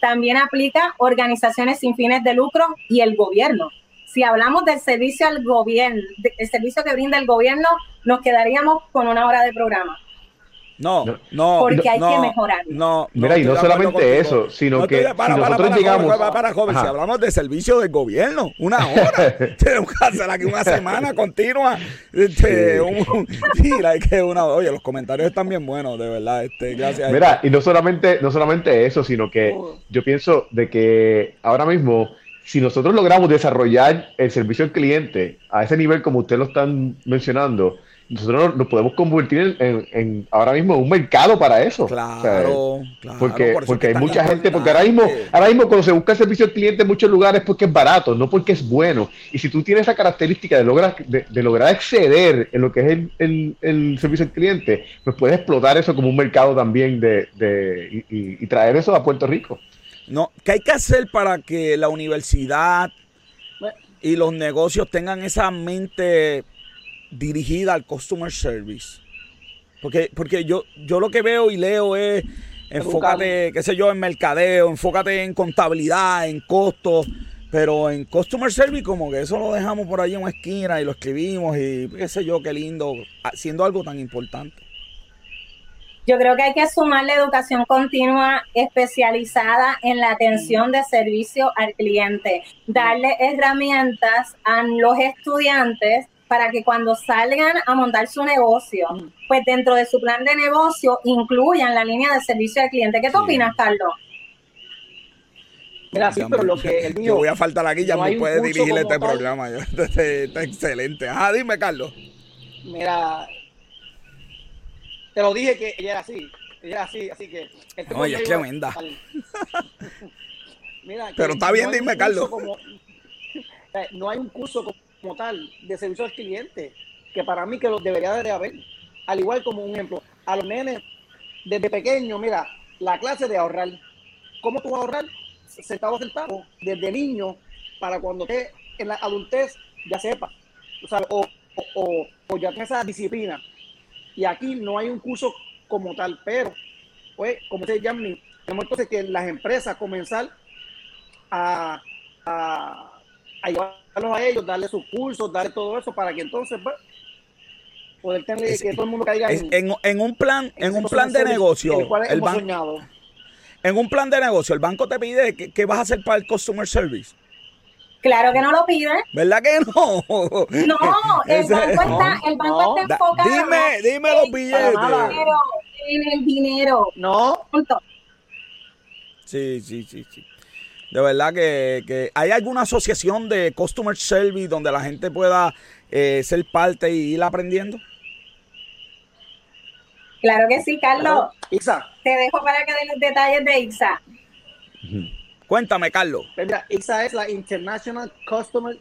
También aplica organizaciones sin fines de lucro y el gobierno. Si hablamos del servicio al gobierno, el servicio que brinda el gobierno, nos quedaríamos con una hora de programa. No, No. no. Porque hay no, que mejorar. No, Mira, y no solamente eso, sino No que para, si para, nosotros para, llegamos- para, para, joven, Ajá. si hablamos de servicio del gobierno, una hora, tenemos que hacer aquí una semana continua. Este, un, mira, hay que una, oye, los comentarios están bien buenos, de verdad. Este, gracias. Mira, y no solamente, no solamente eso, sino que yo pienso de que ahora mismo, si nosotros logramos desarrollar el servicio al cliente a ese nivel como ustedes lo están mencionando, nosotros nos podemos convertir en, en- en ahora mismo un mercado para eso. O sea, Claro, claro. porque, por porque que hay mucha gente, porque ahora mismo, ahora mismo cuando se busca el servicio al cliente en muchos lugares es porque es barato, no porque es bueno. Y si tú tienes esa característica de lograr, de, de lograr exceder en lo que es el, el- el servicio al cliente, pues puedes explotar eso como un mercado también de, de- y, y- y traer eso a Puerto Rico. No, ¿qué hay que hacer para que la universidad y los negocios tengan esa mente dirigida al customer service? Porque, porque yo, yo lo que veo y leo es enfócate, qué sé yo, en mercadeo, enfócate en contabilidad, en costos, pero en customer service como que eso lo dejamos por ahí en una esquina y lo escribimos y qué sé yo, qué lindo, haciendo algo tan importante. Yo creo que hay que sumar la educación continua especializada en la atención de servicio al cliente, darle herramientas a los estudiantes para que cuando salgan a montar su negocio, pues dentro de su plan de negocio incluyan la línea de servicio al cliente. ¿Qué tú Sí. opinas, Carlos? Sí, pero lo que el Yo mío. voy a faltar aquí, ya no me hay un puede curso dirigir este tal. programa. yo- Este, está excelente. Ajá, dime, Carlos. Mira, te lo dije que ella era así. Ella era así, así que. este Oye, es tremenda. Mira, Pero está bien, un dime, Carlos. como- eh, no hay un curso como, tal de servicio al cliente que para mí que lo debería de haber. Al igual como un ejemplo, a los nenes desde pequeño, mira, la clase de ahorrar. ¿Cómo tú vas a ahorrar? Centavo a centavo, desde niño, para cuando esté en la adultez ya sepa. O, sea, o, o- o ya tenga esa disciplina. Y aquí no hay un curso como tal, pero, pues, como se llama, tenemos entonces que las empresas comenzar a, a, a llevarlos a ellos, darle sus cursos, darle todo eso, para que entonces, pues, poder tener Es- que todo el mundo caiga Es- en, en, en un plan, en un plan de negocio, el cual el hemos soñado. en un plan de negocio, el banco te pide que, que vas a hacer para el customer service. Claro que no lo piden. ¿Verdad que no? No, el Ese- banco no, está, el banco no. está enfocado dime, dime los billetes. Dinero, en el dinero. No, Punto. Sí, sí, sí, sí. De verdad que, que hay alguna asociación de customer service donde la gente pueda eh, ser parte y ir aprendiendo. Claro que sí, Carlos. Isa, Te dejo para que den los detalles de IXA. Cuéntame, Carlos. mira, es la International Customer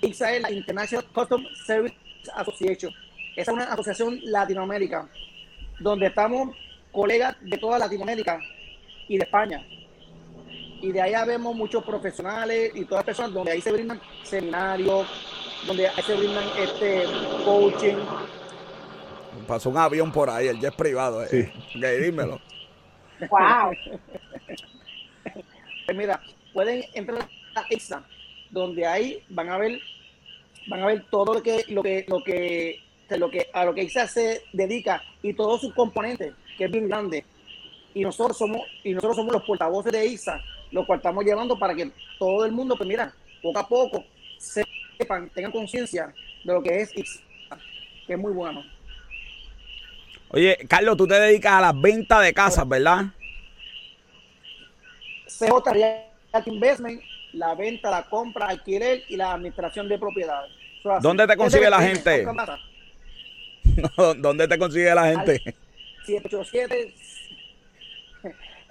IXA es la International Customer Service Association. Esa es una asociación Latinoamérica donde estamos colegas de toda Latinoamérica y de España. Y de allá vemos muchos profesionales y todas las personas donde ahí se brindan seminarios, donde ahí se brindan este coaching. Pasó un avión por ahí, el jet privado. eh. Ok, dímelo. Wow. Pues mira, pueden entrar a IXA, donde ahí van a ver, van a ver todo lo que, lo que, lo que, lo que, a lo que IXA se dedica y todos sus componentes, que es bien grande. Y nosotros somos, y nosotros somos los portavoces de IXA, los cual estamos llevando para que todo el mundo, pues mira, poco a poco sepan, tengan conciencia de lo que es IXA, que es muy bueno. Oye, Carlos, tú te dedicas a las ventas de casas, ¿verdad? CJ Realty Investment, la venta, la compra, alquiler y la administración de propiedades. ¿Dónde te consigue la gente? ¿Dónde te consigue la gente? 787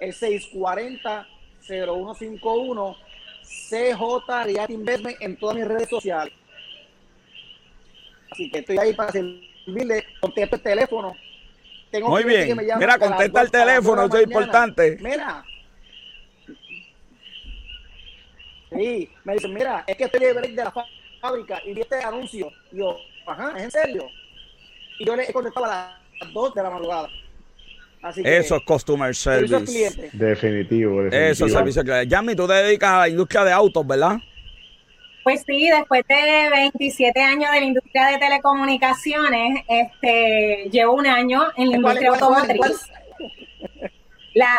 el 640 0151 CJ Realty Investment en todas mis redes sociales. Así que estoy ahí para servirle, contesto el teléfono. Tengo Muy bien. que me llaman Mira, contesta el teléfono, eso es importante. Mira. Sí, me dicen, mira, es que estoy de break de la fábrica y vi este anuncio. Y yo, ajá, ¿es en serio? Y yo le he contestado a las 2 de la madrugada. Así que, Eso es customer service. Definitivo, definitivo. Eso es servicio cliente. Yami, tú te dedicas a la industria de autos, ¿verdad? Pues sí, después de 27 años de la industria de telecomunicaciones, este, llevo un año en la ¿Cuál, industria cuál, cuál, automotriz. La,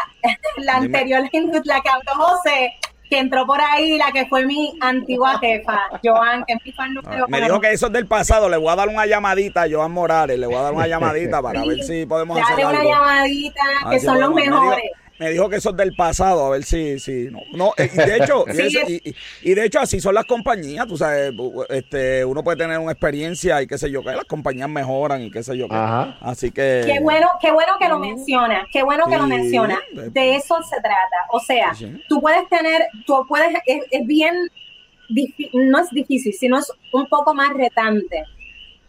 la anterior, la que habló José, que entró por ahí, la que fue mi antigua jefa, Joan, que es mi fan número Ah, Me dijo que eso es del pasado. Le voy a dar una llamadita a Joan Morales. Le voy a dar una llamadita para ver si podemos hacer Dale una algo. llamadita, que son los podemos. Me dijo- mejores. Me dijo que eso es del pasado, a ver si, si no. No, eh, y de hecho, y, es- de hecho así son las compañías, tú sabes, este, uno puede tener una experiencia y qué sé yo, que las compañías mejoran y qué sé yo. qué. Ajá. Así que Qué bueno, qué bueno que lo mencionas, qué bueno que lo mencionas. De eso se trata. O sea, Sí. tú puedes tener, tú puedes, es, es bien, no es difícil, sino es un poco más retante.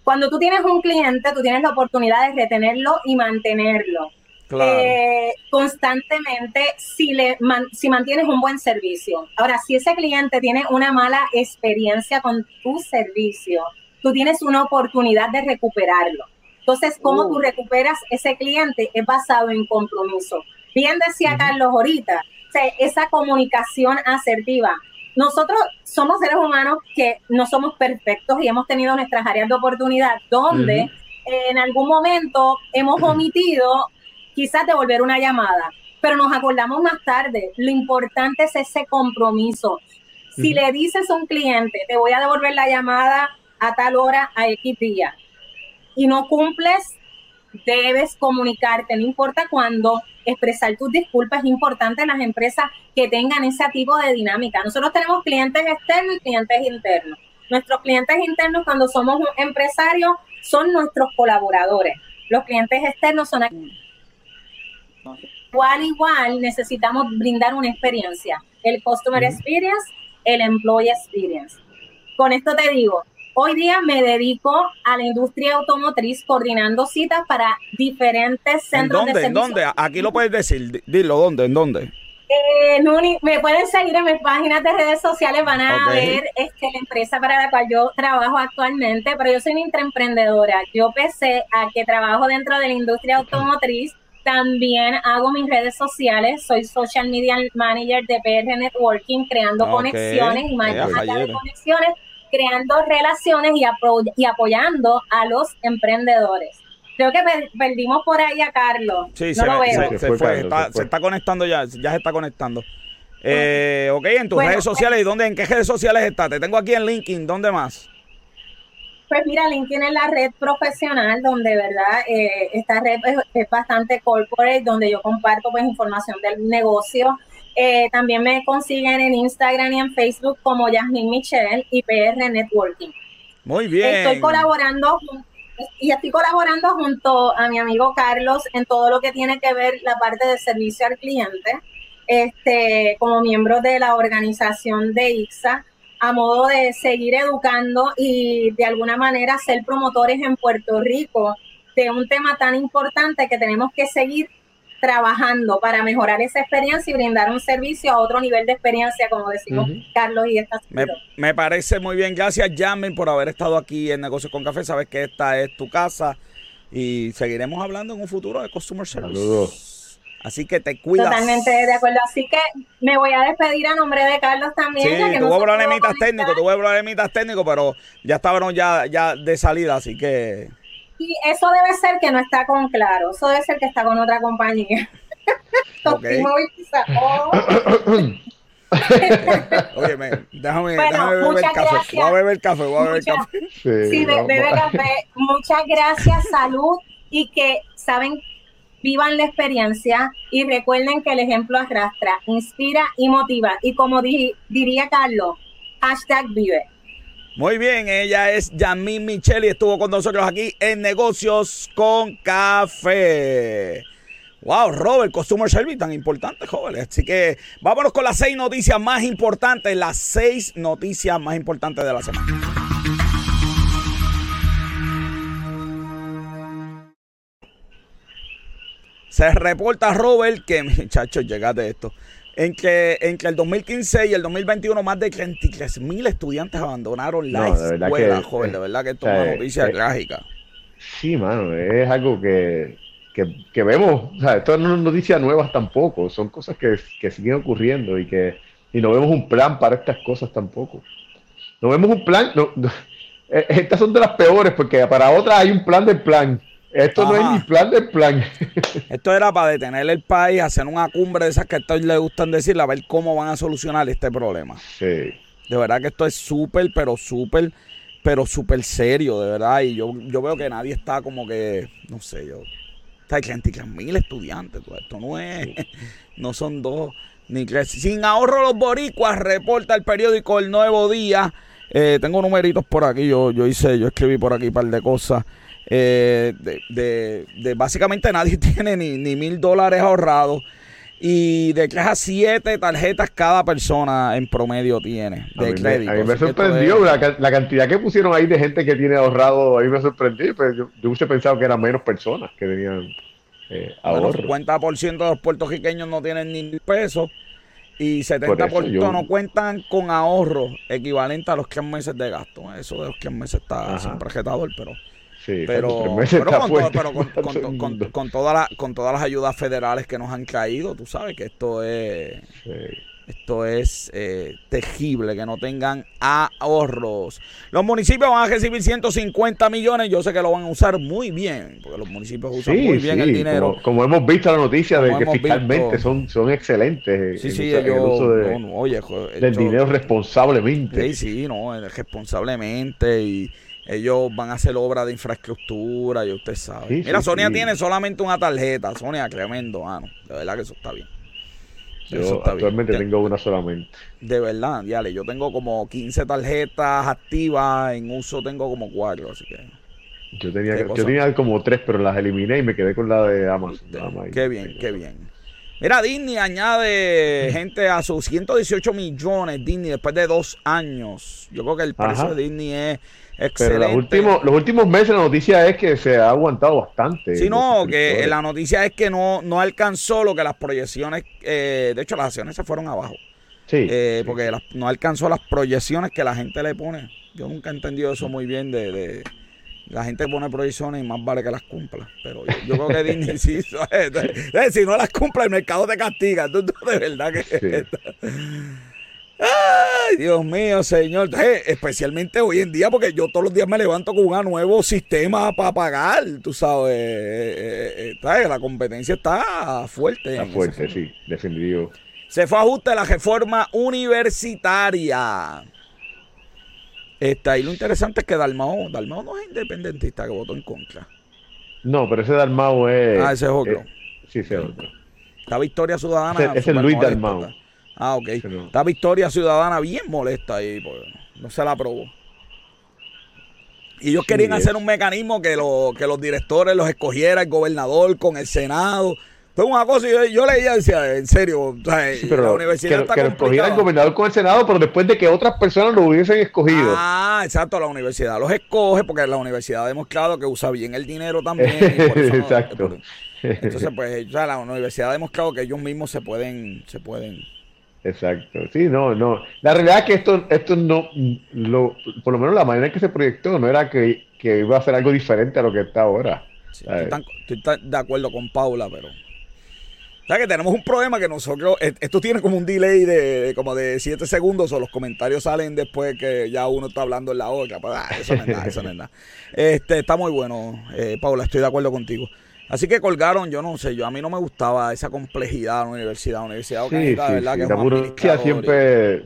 Cuando tú tienes un cliente, tú tienes la oportunidad de retenerlo y mantenerlo. Claro. eh, constantemente si, le man- si mantienes un buen servicio. Ahora, si ese cliente tiene una mala experiencia con tu servicio, tú tienes una oportunidad de recuperarlo. Entonces, ¿cómo Uh. tú recuperas ese cliente? Es basado en compromiso. Bien decía Carlos ahorita, o sea, esa comunicación asertiva. Nosotros somos seres humanos que no somos perfectos y hemos tenido nuestras áreas de oportunidad donde en algún momento hemos omitido quizás devolver una llamada, pero nos acordamos más tarde. Lo importante es ese compromiso. Si le dices a un cliente, te voy a devolver la llamada a tal hora, a X día, y no cumples, debes comunicarte, no importa cuándo, expresar tus disculpas es importante en las empresas que tengan ese tipo de dinámica. Nosotros tenemos clientes externos y clientes internos. Nuestros clientes internos cuando somos un empresario son nuestros colaboradores. Los clientes externos son igual, igual necesitamos brindar una experiencia. El customer experience, el employee experience. Con esto te digo, hoy día me dedico a la industria automotriz coordinando citas para diferentes ¿En centros de dónde? ¿En servicio. dónde? Aquí lo puedes decir. Di- Dilo, ¿dónde? ¿En dónde? Eh, Nuni, me pueden seguir en mis páginas de redes sociales, van a Ok. ver este, la empresa para la cual yo trabajo actualmente, pero yo soy una intraemprendedora. Yo pese a que trabajo dentro de la industria automotriz, también hago mis redes sociales, soy social media manager de PR Networking, creando Ok. conexiones y más allá de conexiones, creando relaciones y, apo- y apoyando a los emprendedores. Creo que per- perdimos por ahí a Carlos. Sí, no se, lo veo. se- fue Carlos, está- se fue. se está conectando ya, ya se está conectando. Eh, ok, en tus Bueno, redes sociales, ¿y dónde, en qué redes sociales está? Te tengo aquí en LinkedIn, ¿dónde más? Pues mira, LinkedIn es la red profesional donde, ¿verdad? Eh, esta red es, es bastante corporate, donde yo comparto pues información del negocio. Eh, también me consiguen en Instagram y en Facebook como Yasmin Michelle y PR Networking. Muy bien. Estoy colaborando y estoy colaborando junto a mi amigo Carlos en todo lo que tiene que ver la parte de servicio al cliente, este, como miembro de la organización de IXA, a modo de seguir educando y de alguna manera ser promotores en Puerto Rico de un tema tan importante que tenemos que seguir trabajando para mejorar esa experiencia y brindar un servicio a otro nivel de experiencia, como decimos. Carlos y esta Me, me parece muy bien. Gracias, Yamin, por haber estado aquí en Negocios con Café. Sabes que esta es tu casa y seguiremos hablando en un futuro de Customer Service. Saludos. Así que te cuidas. Totalmente de acuerdo. Así que me voy a despedir a nombre de Carlos también. Sí, ya que no tuvo pudo problemitas técnicos, tuvo problemitas técnicos, pero ya estábamos ya, ya de salida, así que... Y eso debe ser que no está con Claro. Eso debe ser que está con otra compañía. Con Ok. T-Mobile quizá. Oh, Oye, me- déjame, Bueno, déjame beber café. gracias. Voy a beber café, voy a beber Muchas- café. Sí, sí, bebe café. Muchas gracias, salud y que saben, vivan la experiencia y recuerden que el ejemplo arrastra, inspira y motiva. Y como di- diría Carlos, hashtag vive. Muy bien, ella es Yamin Micheli, estuvo con nosotros aquí en Negocios con Café. Wow, Robert, Customer Service tan importante, jóvenes. Así que vámonos con las seis noticias más importantes, las seis noticias más importantes de la semana. Se reporta, Robert, que, muchachos, llegate esto, en que entre el 2015 y el 2021 más de 33 mil estudiantes abandonaron la No, escuela, que- joven. De verdad que esto o es una noticia eh, trágica. Sí, mano, es algo que, que, que vemos, o sea, esto no son noticias nuevas tampoco, son cosas que, que siguen ocurriendo y que y no vemos un plan para estas cosas tampoco. No vemos un plan, no, no, estas son de las peores porque para otras hay un plan del plan. Esto no es ni plan del plan. Esto era para detener el país, hacer una cumbre de esas que a estos les gustan decir, a ver cómo van a solucionar este problema. Sí. De verdad que esto es súper, pero súper, pero súper serio, de verdad. Y yo, yo veo que nadie está como que, no sé, yo. Sea, 33 mil estudiantes. pues, Esto no es, no son dos ni tres. Sin ahorro los boricuas, reporta el periódico El Nuevo Día. Eh, tengo numeritos por aquí, yo, yo hice, yo escribí por aquí un par de cosas. Eh, de, de- de básicamente nadie tiene ni, ni mil dólares ahorrados. Y de 3 a 7 tarjetas cada persona en promedio tiene A de mí, crédito. me, a mí me sorprendió la, ca- la cantidad que pusieron ahí de gente que tiene ahorrado. A mí me sorprendió. Pero yo, yo hubiese pensado que eran menos personas que tenían eh, Bueno, ahorro. 50% de los puertorriqueños no tienen ni mil pesos y 70% Por yo- no cuentan con ahorros equivalentes a los 3 meses de gasto. Eso de los 3 meses está Ajá. siempre retador, pero, Sí, pero, con, todo- pero con, toda la- todas las ayudas federales que nos han caído, tú sabes que esto es Sí. esto es eh, tejible, que no tengan ahorros. Los municipios van a recibir 150 millones. Yo sé que lo van a usar muy bien, porque los municipios usan Sí, muy bien sí, el dinero. Como, como hemos visto la noticia de Como que hemos fiscalmente visto. son, son excelentes Sí, sí, el ellos, uso de- no, oye, del dinero responsablemente. Sí, sí, no, eh, responsablemente y ellos van a hacer obra de infraestructura y usted sabe. Sí, Mira, sí, Sonia sí. tiene solamente una tarjeta, Sonia, tremendo, mano. De verdad que eso está bien. Yo Eso está bien. actualmente Ya- tengo una solamente. De verdad, diale, yo tengo como 15 tarjetas activas, en uso tengo como 4, así que... Yo tenía, ¿Qué yo tenía como tres, pero las eliminé y me quedé con la de Amazon. de- qué bien, qué bien. Mira, Disney añade gente a sus 118 millones, Disney, después de dos años. Yo creo que el precio Ajá. de Disney es Pero los últimos, los últimos meses la noticia es que se ha aguantado bastante. Sí, no, que la noticia es que no, no alcanzó lo que las proyecciones, eh, de hecho las acciones se fueron abajo, Sí, eh, sí. porque las- no alcanzó las proyecciones que la gente le pone. Yo nunca he entendido eso muy bien de... de- la gente pone proyecciones y más vale que las cumpla. Pero yo, yo creo que Disney sí. eh, si no las cumple, el mercado te castiga. Tú, tú de verdad que. Sí. Ay, Dios mío, señor. Eh, especialmente hoy en día, porque yo todos los días me levanto con un nuevo sistema para pagar. Tú sabes, eh, eh, eh, la competencia está fuerte. Está fuerte, sí, definitivo. Se fue a ajuste la reforma universitaria. Está, y lo interesante es que Dalmao, Dalmao no es independentista que votó en contra. No, pero ese Dalmau es. Ah, ese es otro. sí, ese es otro. Está Victoria Ciudadana. Ese- es Luis está. Ah, ok. Está Victoria Ciudadana bien molesta ahí, pues, no se la aprobó. Y ellos Sí, querían es. hacer un mecanismo que, lo, que los directores los escogiera el gobernador con el Senado. Fue una cosa, yo, yo leía decía, en serio, o sea, Sí, pero la universidad que, está que escogiera el gobernador con el Senado, pero después de que otras personas lo hubiesen escogido. Ah, exacto, la universidad los escoge porque la universidad ha demostrado que usa bien el dinero también. no- Exacto. entonces, pues, ya la universidad ha demostrado que ellos mismos se pueden, se pueden. Exacto. Sí, no, no. La realidad es que esto, esto no, lo, por lo menos la manera en que se proyectó no era que, que iba a ser algo diferente a lo que está ahora. Sí, estoy, tan- estoy tan de acuerdo con Paula, pero. ¿Sabes que tenemos un problema que nosotros. e- Esto tiene como un delay de, de como de 7 segundos o los comentarios salen después que ya uno está hablando en la otra. Pues, ah, eso no es nada, eso no es nada. Este, está muy bueno, eh, Paula, estoy de acuerdo contigo. Así que colgaron, yo no sé, yo a mí no me gustaba esa complejidad de la universidad. La universidad, Sí, sí, ¿verdad? sí. Que La burocracia siempre,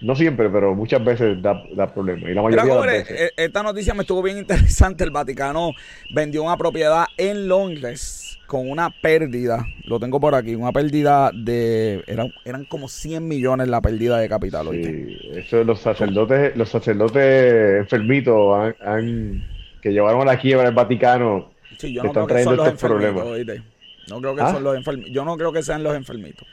no siempre, pero muchas veces da, da problemas. Y la Mira, mayoría de las veces. eh, esta noticia me estuvo bien interesante. El Vaticano vendió una propiedad en Londres con una pérdida. Lo tengo por aquí. Una pérdida de. Eran, eran como 100 millones la pérdida de capital. Sí, eso los sacerdotes, los sacerdotes enfermitos han, han- que llevaron a la quiebra el Vaticano. Sí, yo no creo están que son los estos enfermitos. No creo que ¿Ah? son los enfermitos. Yo no creo que sean los enfermitos.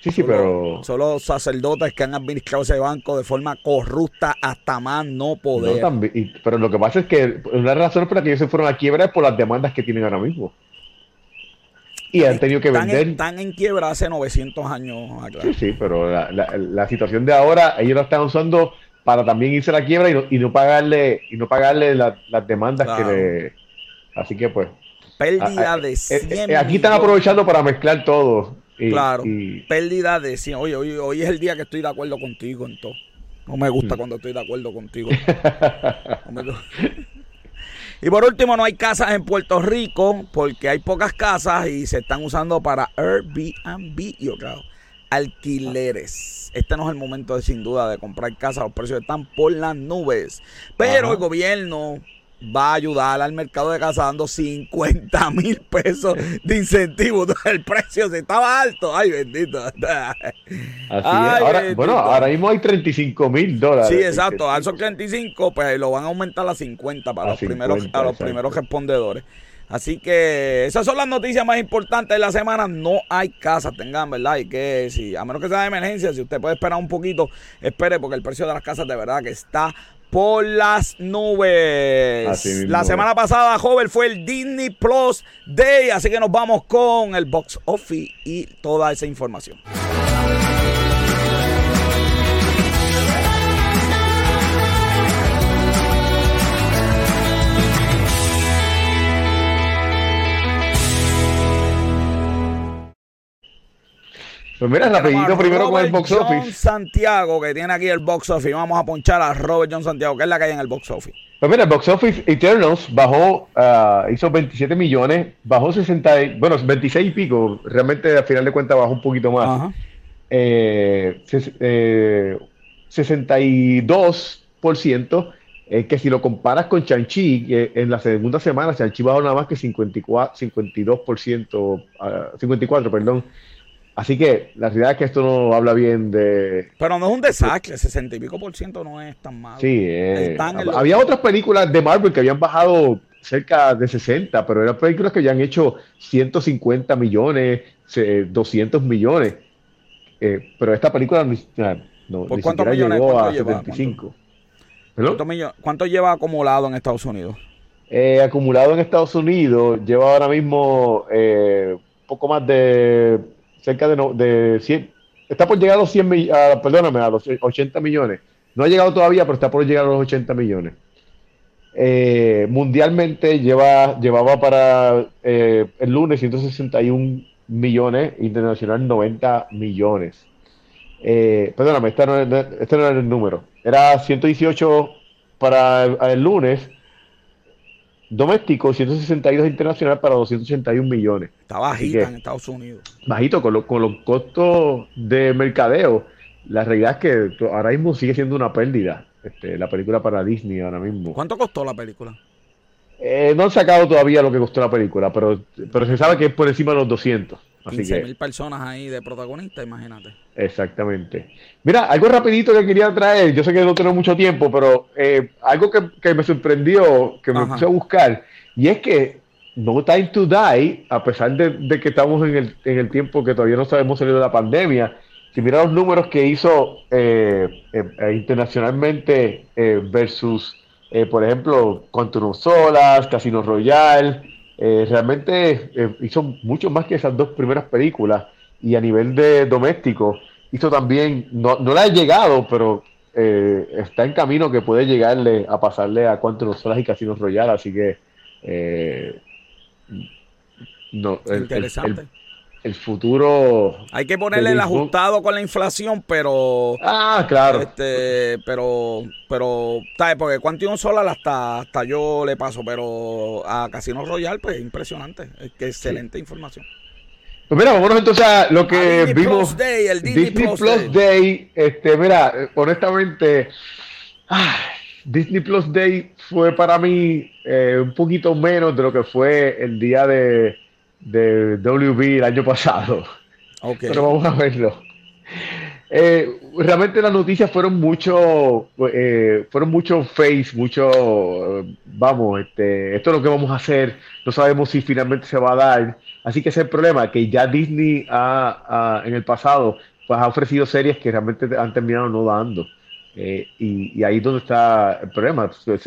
Sí, sí, Son pero los- Son los sacerdotes que han administrado ese banco de forma corrupta hasta más no no poder. también- y- pero lo que pasa es que una razón por la que ellos se fueron a quiebra es por las demandas que tienen ahora mismo. Y han tenido que están, vender. en, están en quiebra hace 900 años. acá. Sí, sí, pero la, la- la situación de ahora, ellos la están usando para también irse a la quiebra y no, y no pagarle, y no pagarle la- las demandas Claro. que le. Así que pues. Pérdida a- de eh, 100 eh, aquí están aprovechando para mezclar todo. Y, Claro. y- pérdida de 100. Oye, hoy, hoy es el día que estoy de acuerdo contigo en todo. No me gusta Mm. cuando estoy de acuerdo contigo. No me y por último, no hay casas en Puerto Rico porque hay pocas casas y se están usando para Airbnb y otra alquileres. Este no es el momento de sin duda de comprar casas, los precios están por las nubes. Pero Ajá. el gobierno va a ayudar al mercado de casa dando 50 mil pesos de incentivo. El precio se estaba alto. Ay, bendito. Así Ay, es. Ahora, bendito. bueno, ahora mismo hay 35 mil dólares. Sí, exacto. A esos 35, pues lo van a aumentar a 50 para A los primeros, 50, a los exacto. primeros respondedores. Así que esas son las noticias más importantes de la semana. No hay casas, tengan, ¿verdad? Y que si, a menos que sea de emergencia, si usted puede esperar un poquito, espere, porque el precio de las casas de verdad que está por las nubes. Así la es. semana pasada, joven, fue el Disney Plus Day. Así que nos vamos con el box office y toda esa información. Pues mira, Tenemos rapidito a primero con el box John office. Santiago, que tiene aquí el box office. Vamos a ponchar a Robert John Santiago, que es la que hay en el box office. Pues mira, el box office Eternals bajó, ah, hizo 27 millones, bajó 60, y- bueno, 26 y pico, realmente al final de cuentas bajó un poquito más. Ajá. Eh, ses- eh, 62%, eh, que si lo comparas con Chanchi, en la segunda semana Chanchi bajó nada más que 54, 52%, ah, 54, perdón. Así que la realidad es que esto no habla bien de, Pero no es un desastre, 60 y pico por ciento no es tan malo. Sí, eh, había otras películas de Marvel que habían bajado cerca de 60, pero eran películas que habían hecho 150 millones, se- 200 millones. Eh, pero esta película ni, no, ¿Por ni cuántos millones? llegó ¿Cuánto a lleva? 75. ¿Cuánto, ¿Perdón? millo- cuánto lleva acumulado en Estados Unidos? Eh, acumulado en Estados Unidos, lleva ahora mismo eh, poco más de cerca de, no- de 100, está por llegar a los 100 millones, perdóname, a los 80 millones. No ha llegado todavía, pero está por llegar a los 80 millones. Eh, mundialmente lleva, llevaba para eh, el lunes 161 millones, internacional 90 millones. Eh, perdóname, este no, es- este no era el número. Era 118 para el lunes, doméstico, 162 internacional para 281 millones. Está bajita que- en Estados Unidos. Bajito, con, lo- con los costos de mercadeo, la realidad es que ahora mismo sigue siendo una pérdida este, la película para Disney ahora mismo. ¿Cuánto costó la película? Eh, no han sacado todavía lo que costó la película, pero, pero se sabe que es por encima de los 200. Así 15 que, mil personas ahí de protagonistas, imagínate. exactamente. Mira, algo rapidito que quería traer, yo sé que no tengo mucho tiempo, pero eh, algo que, que me sorprendió, que me Ajá. puse a buscar, y es que No Time to Die, a pesar de, de que estamos en el, en el tiempo que todavía no sabemos salir de la pandemia, si mira los números que hizo eh, eh, eh, internacionalmente eh, versus, eh, por ejemplo, Quantum of Solas, Casino Royale, eh, realmente eh, hizo mucho más que esas dos primeras películas y a nivel de doméstico hizo también, no, no le ha llegado, pero eh, está en camino que puede llegarle a pasarle a of Solas y Casino Royale, así que eh, no, Interesante. Futuro Hay que ponerle el ajustado con la inflación, pero Ah, claro. este, pero, pero, ¿sabes? Porque Quantum Solar hasta, hasta yo le paso, pero a Casino Royal, pues impresionante. Excelente información. Pues mira, vámonos entonces a lo que A Disney vimos. Plus Day, el Disney Plus Day. Day. Este, mira, honestamente, ah, Disney Plus Day fue para mí eh, un poquito menos de lo que fue el día de, de WB el año pasado. Pero vamos a verlo. Eh, realmente las noticias fueron mucho, eh, fueron mucho face, mucho, vamos, este, esto es lo que vamos a hacer, no sabemos si finalmente se va a dar. Así que ese es el problema, que ya Disney ha, ha- en el pasado pues ha ofrecido series que realmente han terminado no dando. Eh, y, y ahí es donde está el problema. Pues,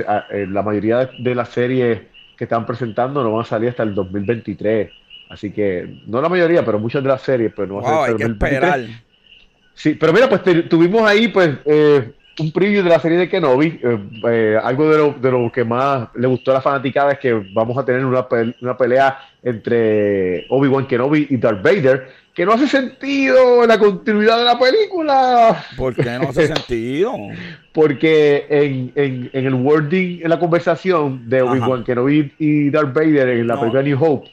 La mayoría de las series que están presentando no van a salir hasta el 2023. Así que, no la mayoría, pero muchas de las series, pues no van a Wow, salir hay que hasta el 2023. esperar. Sí, pero mira, pues te- tuvimos ahí pues eh, un preview de la serie de Kenobi. eh, eh, algo de lo, de lo que más le gustó a la fanaticada es que vamos a tener una, pel- una pelea entre Obi-Wan Kenobi y Darth Vader, que no hace sentido en la continuidad de la película. ¿Por qué no hace sentido? Porque en, en- en el wording, en la conversación de. Obi-Wan Kenobi y Darth Vader en la No. película New Hope,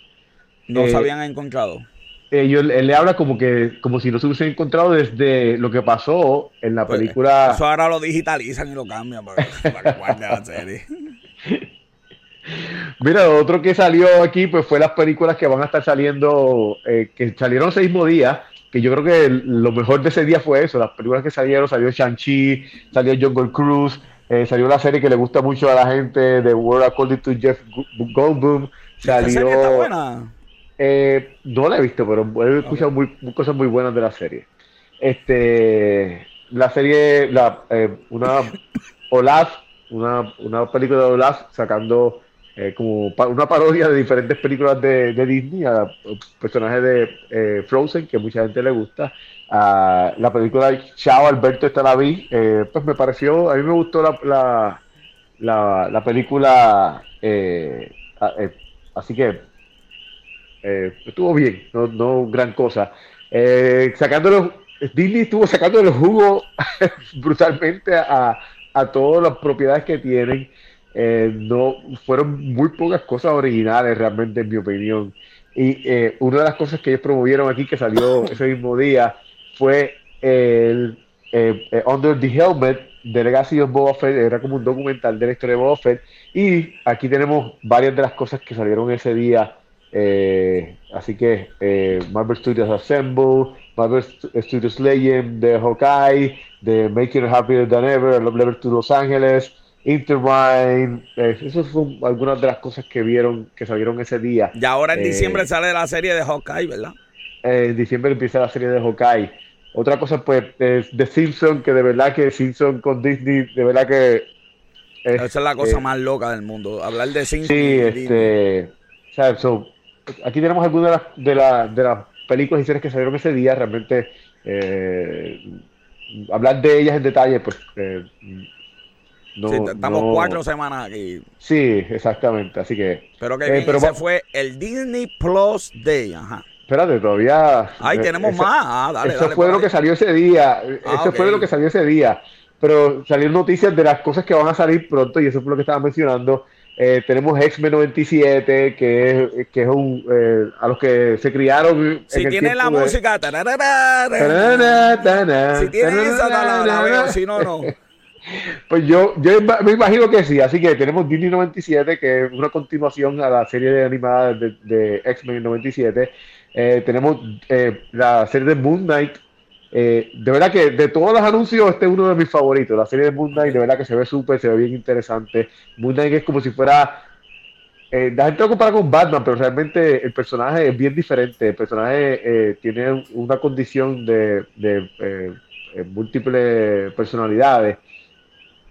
No Eh, se habían encontrado. ellos, él le habla como que como si no se hubiesen encontrado desde lo que pasó en la Pues, película. Eso ahora lo digitalizan y lo cambian para, para que guarde la serie. Mira, otro que salió aquí pues fue las películas que van a estar saliendo, eh, que salieron ese mismo día, que yo creo que el- lo mejor de ese día fue eso, las películas que salieron, salió Shang-Chi, salió Jungle Cruise, eh, salió la serie que le gusta mucho a la gente de World According to Jeff Goldblum, ¿Esta serie está salió... buena? Eh, no la he visto, pero he escuchado muy, cosas muy buenas de la serie. Este, la serie, eh, una Olaf, una, una película de Olaf sacando eh, como una parodia de diferentes películas de, Disney, a personajes de eh, Frozen, que mucha gente le gusta. La película Chao Alberto, esta la vi, pues me pareció, a mí me gustó la, la, la, la película, así que eh, estuvo bien, no, no gran cosa. Eh, sacándolo, Disney estuvo sacando el jugo brutalmente a, a todas las propiedades que tienen. Eh, no fueron muy pocas cosas originales realmente en mi opinión. Y eh, una de las cosas que ellos promovieron aquí que salió ese mismo día fue el eh, eh, Under the Helmet de Legacy of Boba Fett, era como un documental de la historia de Boba Fett. Y aquí tenemos varias de las cosas que salieron ese día. Eh, así que eh, Marvel Studios Assemble, Marvel St- Studios Legend de Hawkeye, de Making It Happier Than Ever, Love Letter to Los Ángeles, Intervine, eh, esas son algunas de las cosas que vieron, que salieron ese día. Y ahora en Eh, diciembre sale la serie de Hawkeye, ¿verdad? Eh, en diciembre empieza la serie de Hawkeye. Otra cosa, pues, es The Simpsons, que de verdad que Simpson con Disney, de verdad que... es, Esa es la cosa eh, más loca del mundo. Hablar de Simpsons. Sí, este, o sea, so, aquí tenemos algunas de las, de, la- de las películas y series que salieron ese día. Realmente, eh, hablar de ellas en detalle, pues, eh, no, Sí, estamos no- cuatro semanas aquí. Sí, exactamente. Así que, Pero que Eh, pero ese fue el Disney Plus Day. Ajá. espérate, todavía. Ahí eh, tenemos esa- más. Ah, dale, eso dale fue por lo que salió ese día. Ah, eso fue ok. lo que salió ese día. Pero salieron noticias de las cosas que van a salir pronto y eso fue lo que estaba mencionando. Eh, tenemos X-Men 97, que es, que es un. eh, a los que se criaron. Si tiene la música. Si tiene esa, la, la- veo. Si no, no. Pues yo, yo me imagino que sí, así que tenemos Disney 97, que es una continuación a la serie de animada de, de X-Men 97. Eh, tenemos eh, la serie de Moon Knight. Eh, de verdad que de todos los anuncios, este es uno de mis favoritos. La serie de Moon Knight, de verdad que se ve súper, se ve bien interesante. Moon Knight es como si fuera. eh, la gente lo compara con Batman, pero realmente el personaje es bien diferente. El personaje eh, tiene una condición de, de, eh, múltiples personalidades.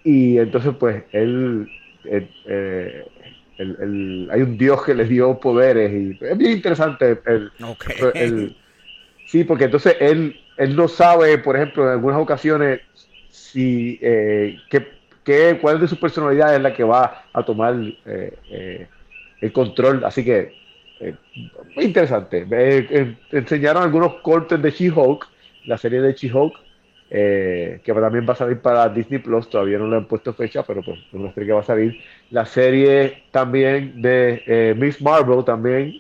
Y entonces, pues, él, el- el- hay un dios que le dio poderes y es bien interesante. El- sí, porque entonces él, él no sabe, por ejemplo, en algunas ocasiones, si eh, qué, qué- cuál de sus personalidades es la que va a tomar eh, eh, el control. Así que, eh, muy interesante. Enseñaron algunos cortes de She-Hulk, la serie de She-Hulk, eh, que también va a salir para Disney Plus, todavía no le han puesto fecha, pero pues es una serie que va a salir. La serie también de Miss Marvel, también,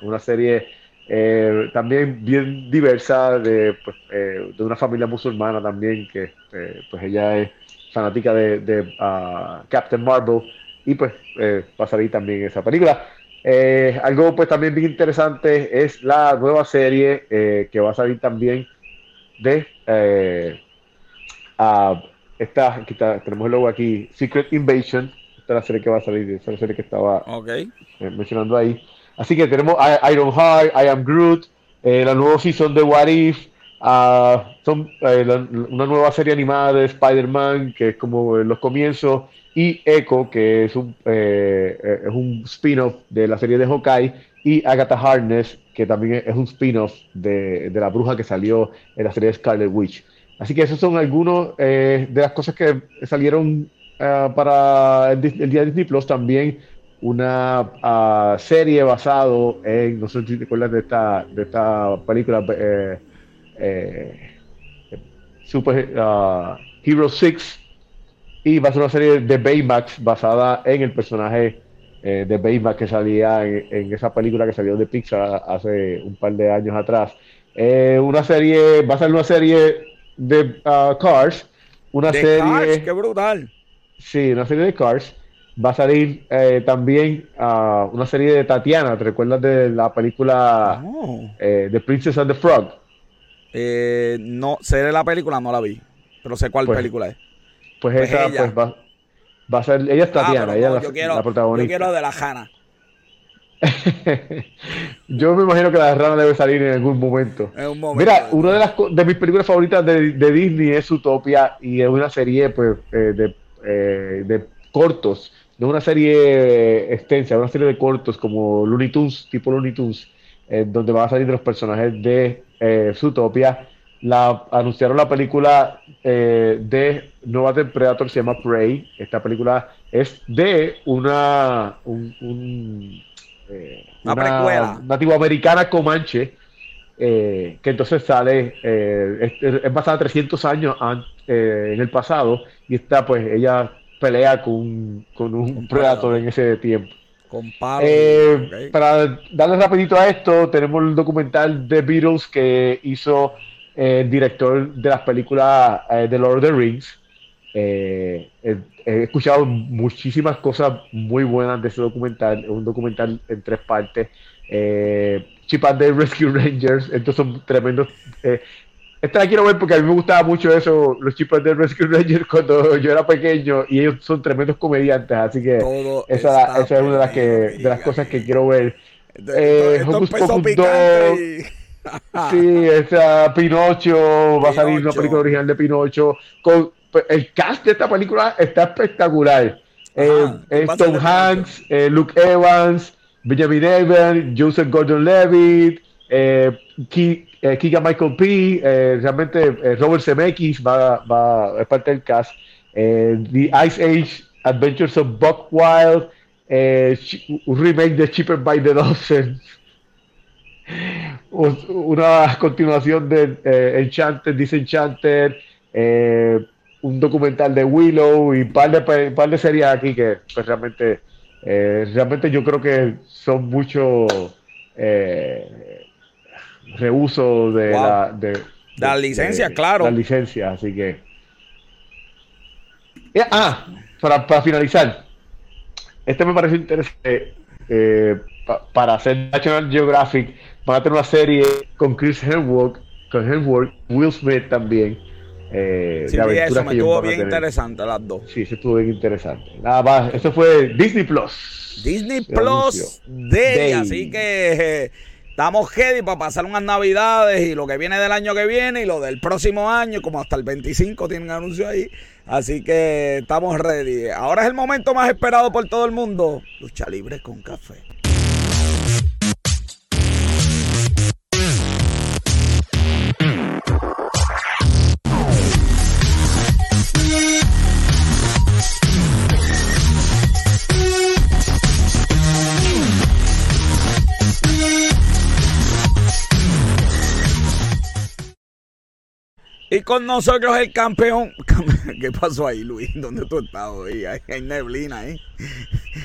una serie eh, también bien diversa de, pues, eh, de una familia musulmana también, que eh, pues ella es fanática de, de, ah, Captain Marvel y pues va a salir también esa película. Algo pues también bien interesante es la nueva serie que va a salir también de ah, esta, aquí está, tenemos el logo aquí, Secret Invasion, esta es la serie que va a salir, esa es la serie que estaba mencionando ahí. Así que tenemos Iron Heart, I Am Groot, eh, la nueva season de What If, eh, la- una nueva serie animada de Spider-Man, que es como en los comienzos, y Echo, que es un, eh, eh, un spin-off de la serie de Hawkeye, y Agatha Harkness, que también es un spin-off de, la bruja que salió en la serie de Scarlet Witch. Así que esos son algunos eh, de las cosas que salieron ah, para el, el día de Disney Plus. También una ah, serie basado en, no sé si te acuerdas de esta, de esta película, eh, eh, Super ah, Hero 6, y va a ser una serie de Baymax basada en el personaje eh, de Baymax que salía en, en esa película que salió de Pixar hace un par de años atrás. Una serie, va a ser una serie de ah, Cars, una De serie... Cars, qué brutal. Sí, una serie de Cars. Va a salir eh, también ah, una serie de Tatiana, ¿te recuerdas de la película Oh. eh, The Princess and the Frog? Eh, no, sé de la película, no la vi. Pero sé cuál Pues, película es. Pues, Pues esa ella. pues va, va a ser, ella es Ah, Tatiana, ella no, es la, yo, quiero, la yo protagonista. quiero de la Hanna. Yo me imagino que la rana debe salir en algún momento. En un momento. Mira, una de las de mis películas favoritas de, de Disney es Utopia y es una serie pues eh, de, eh, de cortos, no una serie eh, extensa, una serie de cortos como Looney Tunes, tipo Looney Tunes, eh, donde van a salir de los personajes de eh, Zootopia. La, anunciaron la película eh, de Nova Predator, se llama Prey. Esta película es de una, un, un, eh, Una precuela. nativo americana comanche eh, que entonces sale, eh, es, es basada 300 años an- en el pasado y está pues ella pelea con, un- con un Un predator en ese tiempo. Con. Eh. Para darle rapidito a esto, tenemos el documental de Beatles que hizo eh, el director de las películas eh, de Lord of the Rings. Eh, eh, he escuchado muchísimas cosas muy buenas de ese documental. Es un documental en tres partes. Eh, Chip and Dale Rescue Rangers, estos son tremendos. Eh, esta la quiero ver porque a mí me gustaba mucho eso, los Chip and Dale Rescue Rangers cuando yo era pequeño y ellos son tremendos comediantes, así que Todo esa, esa es una de las, que, de las cosas que quiero ver. Eh, Hocus Pocus picante y- Sí, esa Pinocho, va a salir una película original de Pinocho. Con, pues, el cast de esta película está espectacular. Eh, Ajá, ¿quién es va a ser Tom de? Hanks, eh, Luke Evans, Benjamin Evan, Joseph Gordon-Levitt, eh, eh, Keegan Michael P. eh, realmente eh, Robert Zemeckis va, va es parte del cast. Eh, The Ice Age Adventures of Buck Wild, eh, un remake de Cheaper by the Dozen. Un- una continuación de Enchanted, Disenchanted, un documental de Willow y un par de, par de series aquí que pues, realmente, realmente yo creo que son mucho eh, reuso de, Wow. la, de, De las licencias, claro. Las licencias, así que. Eh, ah, para, para finalizar, este me pareció interesante. eh, pa- para hacer National Geographic, van a tener una serie con Chris Hemsworth, con Hemsworth, Will Smith también. eh, Sí, de eso, me estuvo bien interesante las dos. Sí, eso estuvo bien interesante. Nada más, eso fue Disney Plus. Disney. Plus Day, Day. así que eh, estamos ready para pasar unas navidades y lo que viene del año que viene y lo del próximo año, como hasta el 25 tienen anuncio ahí. Así que estamos ready. Ahora es el momento más esperado por todo el mundo. Lucha libre con café. Con nosotros el campeón. ¿Qué pasó ahí, Luis? ¿Dónde tú estás hoy? Hay, hay neblina ahí.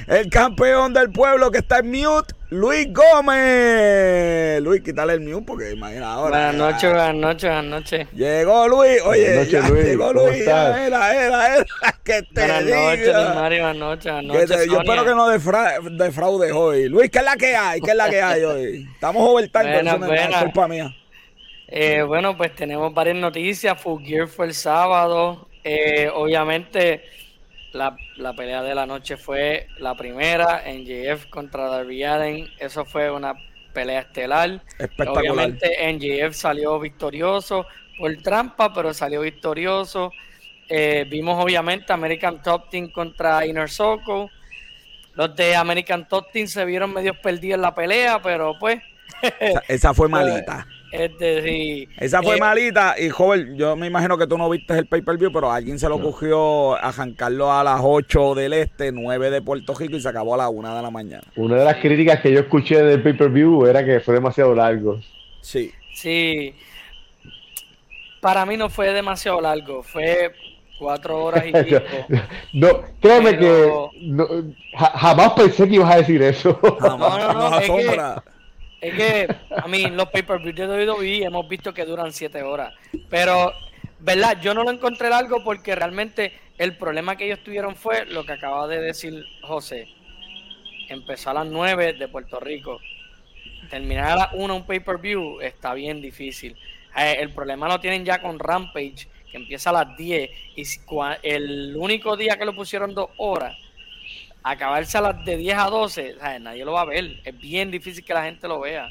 El campeón del pueblo que está en mute, Luis Gómez. Luis, quítale el mute porque imagina ahora. Buenas noches, buenas noches, buenas noches. Llegó Luis. Oye, Buenas noches, ya Luis. llegó ¿Cómo Luis. estás? Era, era, era. Que te Buenas noches, Mario, buenas noches, buenas noches. te- yo Sonia. espero que no defra- defraudes hoy. Luis, ¿qué es la que hay? ¿Qué es la que hay hoy? Estamos overtime, pero Buena, eso no es nada, buena. es culpa mía. Eh, bueno, pues tenemos varias noticias. Full Gear fue el sábado. Eh, obviamente, la, la pelea de la noche fue la primera, NJF contra Darby Allen. Eso fue una pelea estelar. Espectacular. Obviamente, NJF salió victorioso por trampa, pero salió victorioso. Eh, vimos, obviamente, American Top Team contra Inner Circle. Los de American Top Team se vieron medio perdidos en la pelea, pero pues, Esa, esa fue malita. Es decir, Esa fue eh, malita y joven, yo me imagino que tú no viste el pay-per-view, pero a alguien se le ocurrió arrancarlo a las 8 del este, 9 de Puerto Rico y se acabó a las 1 de la mañana. Una de las críticas que yo escuché del pay-per-view era que fue demasiado largo. Sí. Sí, para mí no fue demasiado largo, fue cuatro horas y pico. no, créeme Pero- que no, ja- jamás pensé que ibas a decir eso. Jamás no, no, nos es que- asombra. Es que, a mí, los pay-per-view de WWE hemos visto que duran siete horas, pero ¿verdad? Yo no lo encontré largo porque realmente el problema que ellos tuvieron fue lo que acaba de decir José. Empezó a las 9 de Puerto Rico. Terminar a las 1 un pay-per-view está bien difícil. Eh, el problema lo tienen ya con Rampage, que empieza a las 10. Y el único día que lo pusieron dos horas, acabarse a las de 10 a 12, ¿sabes? nadie lo va a ver. Es bien difícil que la gente lo vea.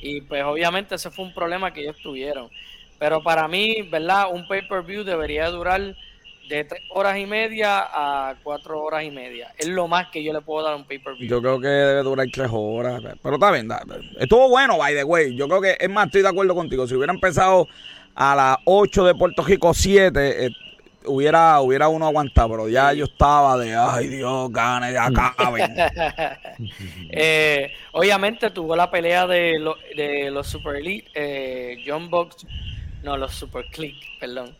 Y pues obviamente ese fue un problema que ellos tuvieron. Pero para mí, ¿verdad? Un pay-per-view debería durar de 3 horas y media a 4 horas y media. Es lo más que yo le puedo dar a un pay-per-view. Yo creo que debe durar tres horas. Pero está bien. Estuvo bueno, by the way. Yo creo que, es más, estoy de acuerdo contigo. Si hubiera empezado a las 8 de Puerto Rico 7, eh, hubiera, hubiera uno aguantado. Pero ya yo estaba de, ay Dios, gane, acaben. Eh, obviamente tuvo la pelea de, lo- de los Super Elite, eh, John Box, no, los Super Click, perdón.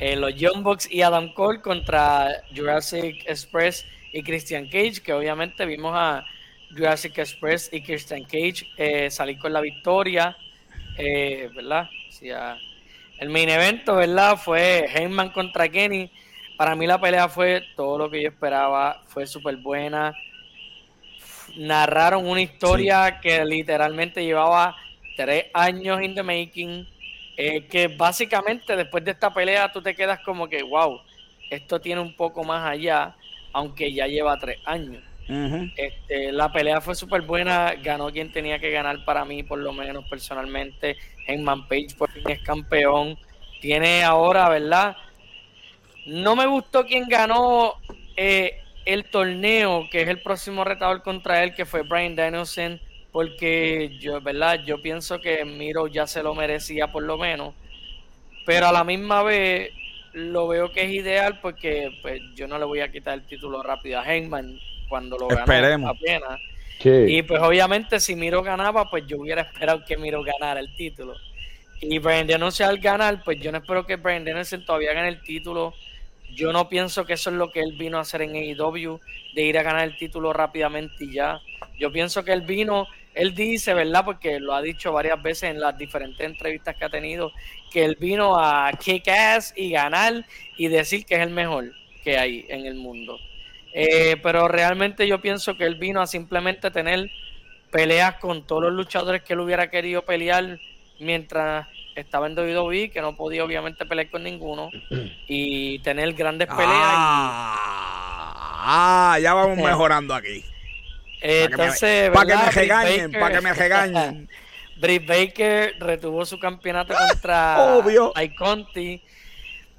Eh, los John Box y Adam Cole contra Jurassic Express y Christian Cage, que obviamente vimos a Jurassic Express y Christian Cage eh, salir con la victoria, eh, ¿verdad? Sí, ah, el main evento, ¿verdad? Fue Heyman contra Kenny. Para mí la pelea fue todo lo que yo esperaba, fue súper buena narraron una historia que literalmente llevaba tres años in the making, eh, que básicamente después de esta pelea tú te quedas como que, wow, esto tiene un poco más allá, aunque ya lleva tres años. Este, la pelea fue súper buena, ganó quien tenía que ganar para mí, por lo menos personalmente. Hangman Page por fin es campeón. Tiene ahora, ¿verdad? No me gustó quien ganó eh, el torneo, que es el próximo retador contra él, que fue Brian Danielson, porque yo, ¿verdad? Yo pienso que Miro ya se lo merecía por lo menos. Pero a la misma vez lo veo que es ideal porque pues, yo no le voy a quitar el título rápido a Hangman cuando lo ganó Esperemos. apenas. Sí. Y pues obviamente si Miro ganaba, pues yo hubiera esperado que Miro ganara el título. Y Brian Danielson al ganar, pues yo no espero que Brian Danielson todavía gane el título. Yo no pienso que eso es lo que él vino a hacer en AEW, de ir a ganar el título rápidamente y ya. Yo pienso que él vino, él dice, ¿verdad? Porque lo ha dicho varias veces en las diferentes entrevistas que ha tenido, que él vino a kick ass y ganar y decir que es el mejor que hay en el mundo. Eh, pero realmente yo pienso que él vino a simplemente tener peleas con todos los luchadores que él hubiera querido pelear mientras estaba en WWE, que no podía obviamente pelear con ninguno, y tener grandes peleas. Ah, ah, ya vamos mejorando aquí. Eh, Para entonces, para que me regañen, para que me regañen. Britt Baker retuvo su campeonato contra Obvio. Conti.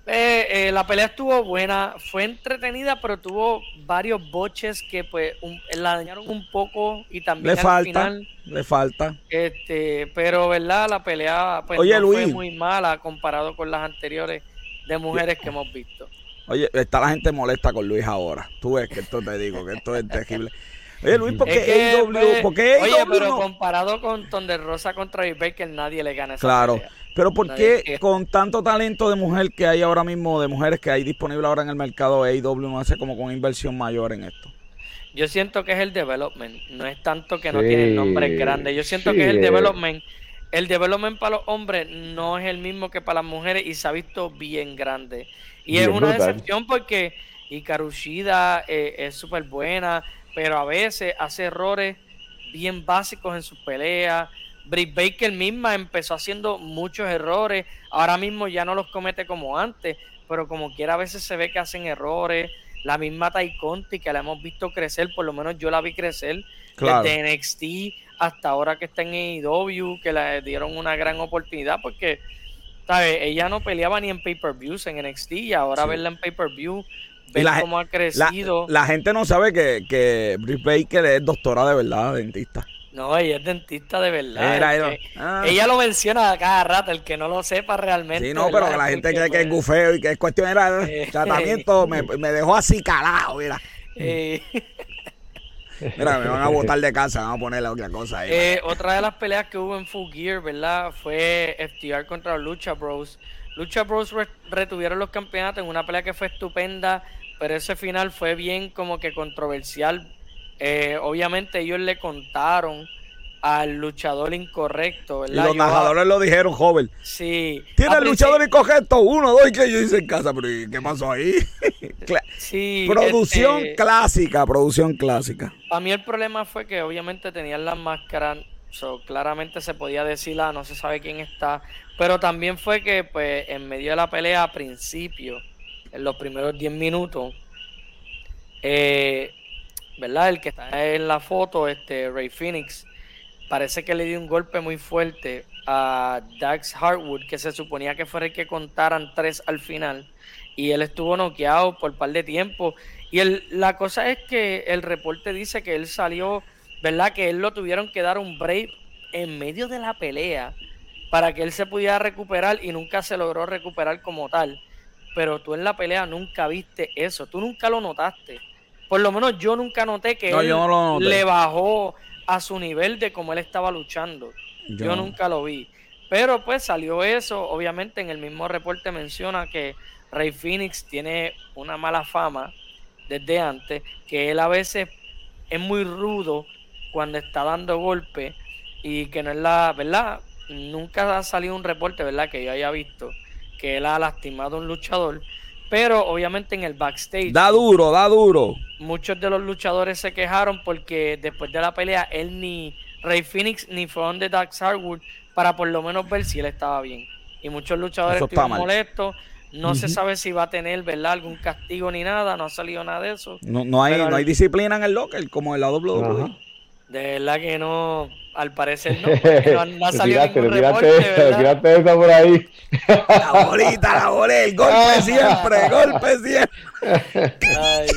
Eh, eh, la pelea estuvo buena, fue entretenida, pero tuvo varios boches que pues un- la dañaron un poco y también Le al falta, final. le falta. Este, pero verdad, la pelea pues Oye, no fue muy mala comparado con las anteriores de mujeres que hemos visto. Oye, está la gente molesta con Luis ahora. Tú ves que esto te digo, que esto es terrible. Oye, Luis, ¿por qué Es que, AEW? pues, ¿Por qué Oye, pero comparado con Thunder Rosa contra Baker, nadie le gana esa Claro. pelea. Pero ¿por qué con tanto talento de mujer que hay ahora mismo, de mujeres que hay disponible ahora en el mercado, AEW no hace como con inversión mayor en esto? Yo siento que es el development, no es tanto que no Sí, tienen nombres grandes. Yo siento sí, que es el development. El development para los hombres no es el mismo que para las mujeres y se ha visto bien grande. Y es una brutal. decepción porque Hikaru Shida eh, es súper buena, pero a veces hace errores bien básicos en sus peleas. Britt Baker misma empezó haciendo muchos errores, ahora mismo ya no los comete como antes, pero como quiera a veces se ve que hacen errores. La misma Tai Conti que la hemos visto crecer, por lo menos yo la vi crecer Claro. desde NXT hasta ahora que está en AEW, que le dieron una gran oportunidad porque ¿sabes? ella no peleaba ni en pay-per-views en NXT y ahora Sí. verla en pay-per-view, ver la- cómo ha La, crecido. la gente no sabe que, que Britt Baker es doctora de verdad, dentista. No, ella es dentista de verdad. Era, era. Ah. Ella lo menciona a cada rato, el que no lo sepa realmente. Sí, no, pero que la gente cree que es gufeo y que es cuestión era Eh. tratamiento, me, me dejó así calado, mira. eh, Mira, me van a botar de casa, van a ponerle otra cosa ahí. Eh, otra de las peleas que hubo en Full Gear, ¿verdad? Fue FTR contra Lucha Bros. Lucha Bros re- retuvieron los campeonatos en una pelea que fue estupenda, pero ese final fue bien como que controversial. Eh, obviamente ellos le contaron al luchador incorrecto, Y ¿verdad? los Yo- narradores lo dijeron, joven. Sí. Tiene el luchador incorrecto, uno, dos, y que yo hice en casa, pero ¿y ¿qué pasó ahí? Sí, producción este, clásica, producción clásica. Para mí el problema fue que obviamente tenían las máscaras, so, claramente se podía decir, ah, no se sabe quién está, pero también fue que pues en medio de la pelea a principio, en los primeros 10 minutos, eh, ¿verdad? El que está en la foto, este Ray Phoenix, parece que le dio un golpe muy fuerte a Dax Hartwood, que se suponía que fuera el que contaran tres al final, y él estuvo noqueado por un par de tiempo. Y el, la cosa es que el reporte dice que él salió, ¿verdad? Que él lo tuvieron que dar un break en medio de la pelea para que él se pudiera recuperar y nunca se logró recuperar como tal. Pero tú en la pelea nunca viste eso, tú nunca lo notaste. Por lo menos yo nunca noté que No, él no noté. le bajó a su nivel de como él estaba luchando. Yo, Yo- nunca lo vi. Pero pues salió eso. Obviamente en el mismo reporte menciona que Rey Phoenix tiene una mala fama desde antes, que él a veces es muy rudo cuando está dando golpes y que no es la verdad. Nunca ha salido un reporte, ¿verdad? Que yo haya visto que él ha lastimado a un luchador. Pero obviamente en el backstage Da duro, da duro. muchos de los luchadores se quejaron porque después de la pelea él ni Rey Phoenix ni fue donde Dax Harwood para por lo menos ver si él estaba bien. Y muchos luchadores estuvieron molestos. No se sabe si va a tener, ¿verdad? Algún castigo ni nada. No ha salido nada de eso. No, no hay, Pero no hay el- disciplina en el locker como en la WWE. Ajá. De verdad que no, al parecer no. porque No, no ha salido tiraste, ningún tiraste reporte, tiraste esa por ahí. La bolita, la bolita, el golpe siempre, golpe siempre. Ay,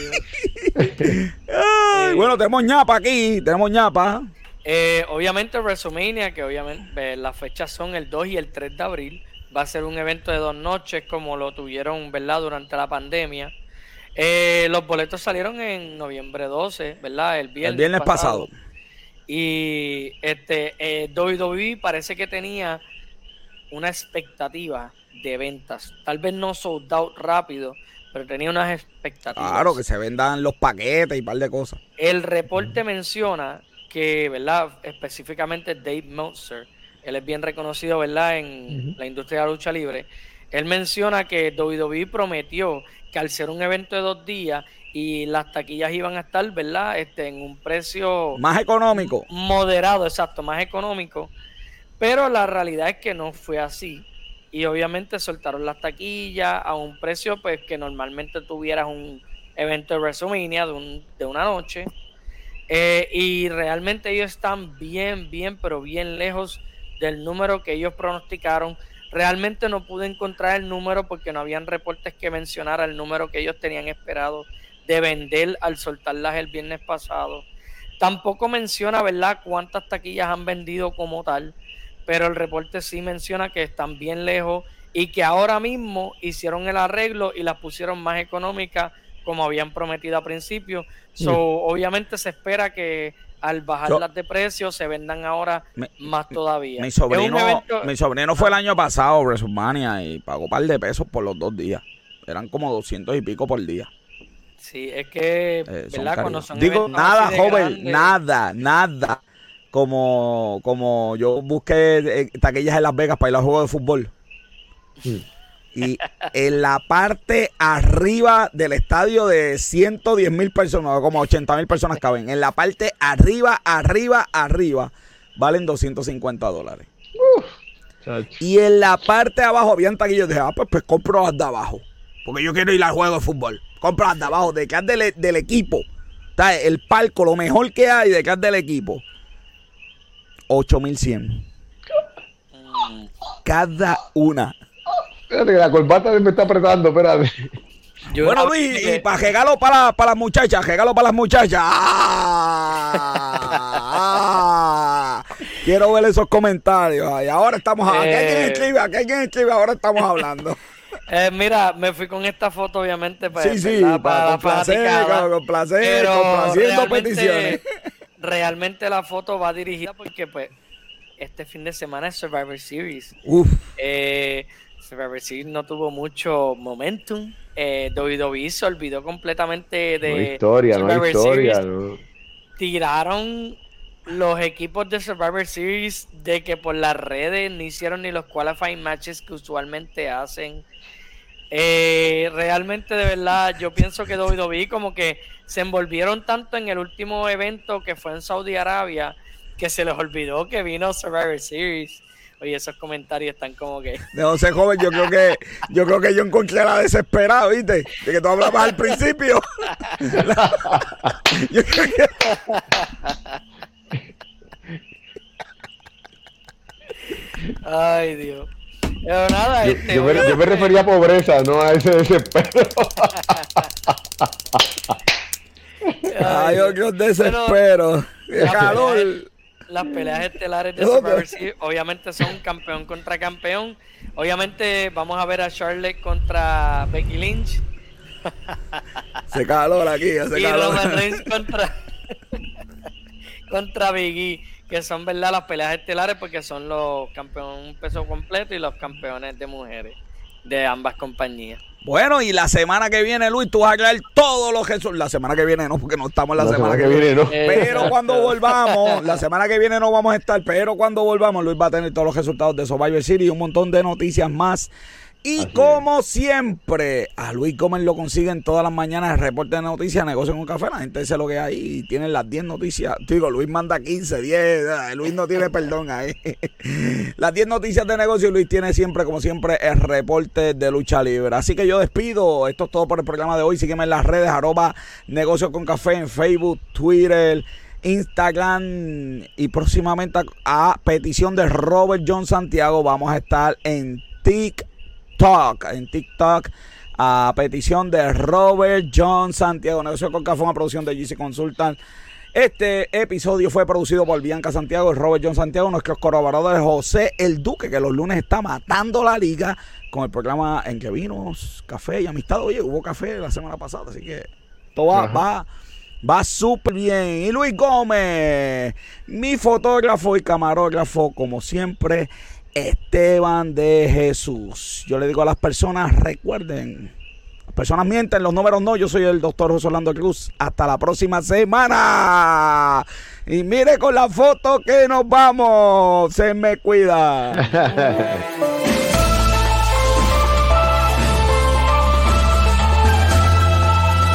Ay, bueno, tenemos ñapa aquí, tenemos ñapa. Eh, obviamente WrestleMania, que obviamente eh, las fechas son el 2 y el 3 de abril, va a ser un evento de dos noches como lo tuvieron, ¿verdad? Durante la pandemia. Eh, los boletos salieron en noviembre 12, ¿verdad? El viernes, El viernes pasado. Y este eh, WWE parece que tenía una expectativa de ventas. Tal vez no sold out rápido, pero tenía unas expectativas. Claro, que se vendan los paquetes y un par de cosas. El reporte menciona que, ¿verdad? Específicamente Dave Meltzer, él es bien reconocido, ¿verdad? En la industria de la lucha libre. Él menciona que WWE prometió que al ser un evento de dos días y las taquillas iban a estar, ¿verdad? Este, en un precio Más económico. moderado, exacto, más económico. Pero la realidad es que no fue así. Y obviamente soltaron las taquillas a un precio pues que normalmente tuvieras un evento de WrestleMania de, un- de una noche. Eh, y realmente ellos están bien, bien, pero bien lejos del número que ellos pronosticaron. Realmente no pude encontrar el número porque no habían reportes que mencionara el número que ellos tenían esperado de vender al soltarlas el viernes pasado. Tampoco menciona, ¿verdad?, cuántas taquillas han vendido como tal, pero el reporte sí menciona que están bien lejos y que ahora mismo hicieron el arreglo y las pusieron más económicas como habían prometido a principio. So, obviamente se espera que al bajarlas de precio se vendan ahora Me- más todavía. Mi sobrino, evento- mi sobrino fue el año pasado a WrestleMania y pagó un par de pesos por los dos días. Eran como 200 y pico por día. Sí, es que, Eh, son ¿verdad? Cuando caros. son Digo, nada, joven, nada, nada. Como, como yo busqué eh, taquillas en Las Vegas para ir a juego de fútbol. Y en la parte arriba del estadio de 110 mil personas, como 80 mil personas caben. En la parte arriba, arriba, arriba, valen 250 dólares. Y en la parte de abajo habían taquillas. Dije, ah, pues, pues compro las de abajo. Porque yo quiero ir al juego de fútbol. Compro las de abajo, de que es del, del equipo. Está el palco, lo mejor que hay de que es del equipo. 8100. Mm. Cada una. Espérate que la corbata me está apretando, espérate. Yo bueno, Luis, que- y para regalo para, para las muchachas, regalo para las muchachas. ¡Ah! Ah. Quiero ver esos comentarios. Y ahora estamos. Aquí hay quien Eh. escribe, aquí hay quien escribe, ahora estamos hablando. Eh, mira, me fui con esta foto, obviamente, pues, Sí, sí, para para complacer, Pero complaciendo realmente- peticiones. Realmente la foto va dirigida porque, pues, este fin de semana es Survivor Series. Uf. Eh, Survivor Series no tuvo mucho momentum. Eh, WWE se olvidó completamente de No historia, no Survivor historia. Series. no. Tiraron los equipos de Survivor Series de que por las redes no hicieron ni los qualifying matches que usualmente hacen. Eh, realmente, de verdad, yo pienso que WWE como que se envolvieron tanto en el último evento que fue en Saudi Arabia que se les olvidó que vino Survivor Series. Oye, esos comentarios están como que... De José Joven, yo creo que yo creo que yo encontré la desesperada, ¿viste? De que tú hablabas al principio. Yo creo que- Ay, Dios. Pero nada, Yo, este, yo me, yo me obviamente- refería a pobreza, no a ese desespero. Ay, yo creo que Pero desespero. Qué la calor. Las peleas estelares de Survivor Series obviamente son campeón contra campeón. Obviamente vamos a ver a Charlotte contra Becky Lynch Hace calor aquí, hace y calor. Roman Reigns contra contra Big E, que son verdad las peleas estelares porque son los campeones peso completo y los campeones de mujeres de ambas compañías. Bueno, y la semana que viene, Luis, tú vas a traer todos los resultados. La semana que viene no, porque no estamos la, La semana, semana que viene, ¿no? Pero cuando volvamos, la semana que viene no vamos a estar, pero cuando volvamos, Luis va a tener todos los resultados de Survivor Series y un montón de noticias más. Y Así como siempre, a Luis Gómez lo consiguen todas las mañanas el reporte de noticias, negocio con café. La gente dice lo que hay y tienen las 10 noticias. Digo, Luis manda 15, 10. ah, Luis no tiene perdón ahí. Las 10 noticias de negocio, Luis tiene siempre, como siempre, el reporte de lucha libre. Así que yo despido. Esto es todo por el programa de hoy. Sígueme en las redes, arroba negocio con café en Facebook, Twitter. Instagram y próximamente a, a petición de Robert John Santiago vamos a estar en TikTok, en TikTok a petición de Robert John Santiago, negocio con café, una producción de GC Consultant. Este episodio fue producido por Bianca Santiago y Robert John Santiago, nuestros colaboradores José El Duque, que los lunes está matando la liga con el programa en que vinos, café y amistad. Oye, hubo café la semana pasada, así que todo va, Ajá. va, va súper bien. Y Luis Gómez, mi fotógrafo y camarógrafo, como siempre, Esteban de Jesús. Yo le digo a las personas, recuerden, las personas mienten, los números no. Yo soy el doctor José Orlando Cruz. Hasta la próxima semana. Y mire con la foto que nos vamos. Se me cuida.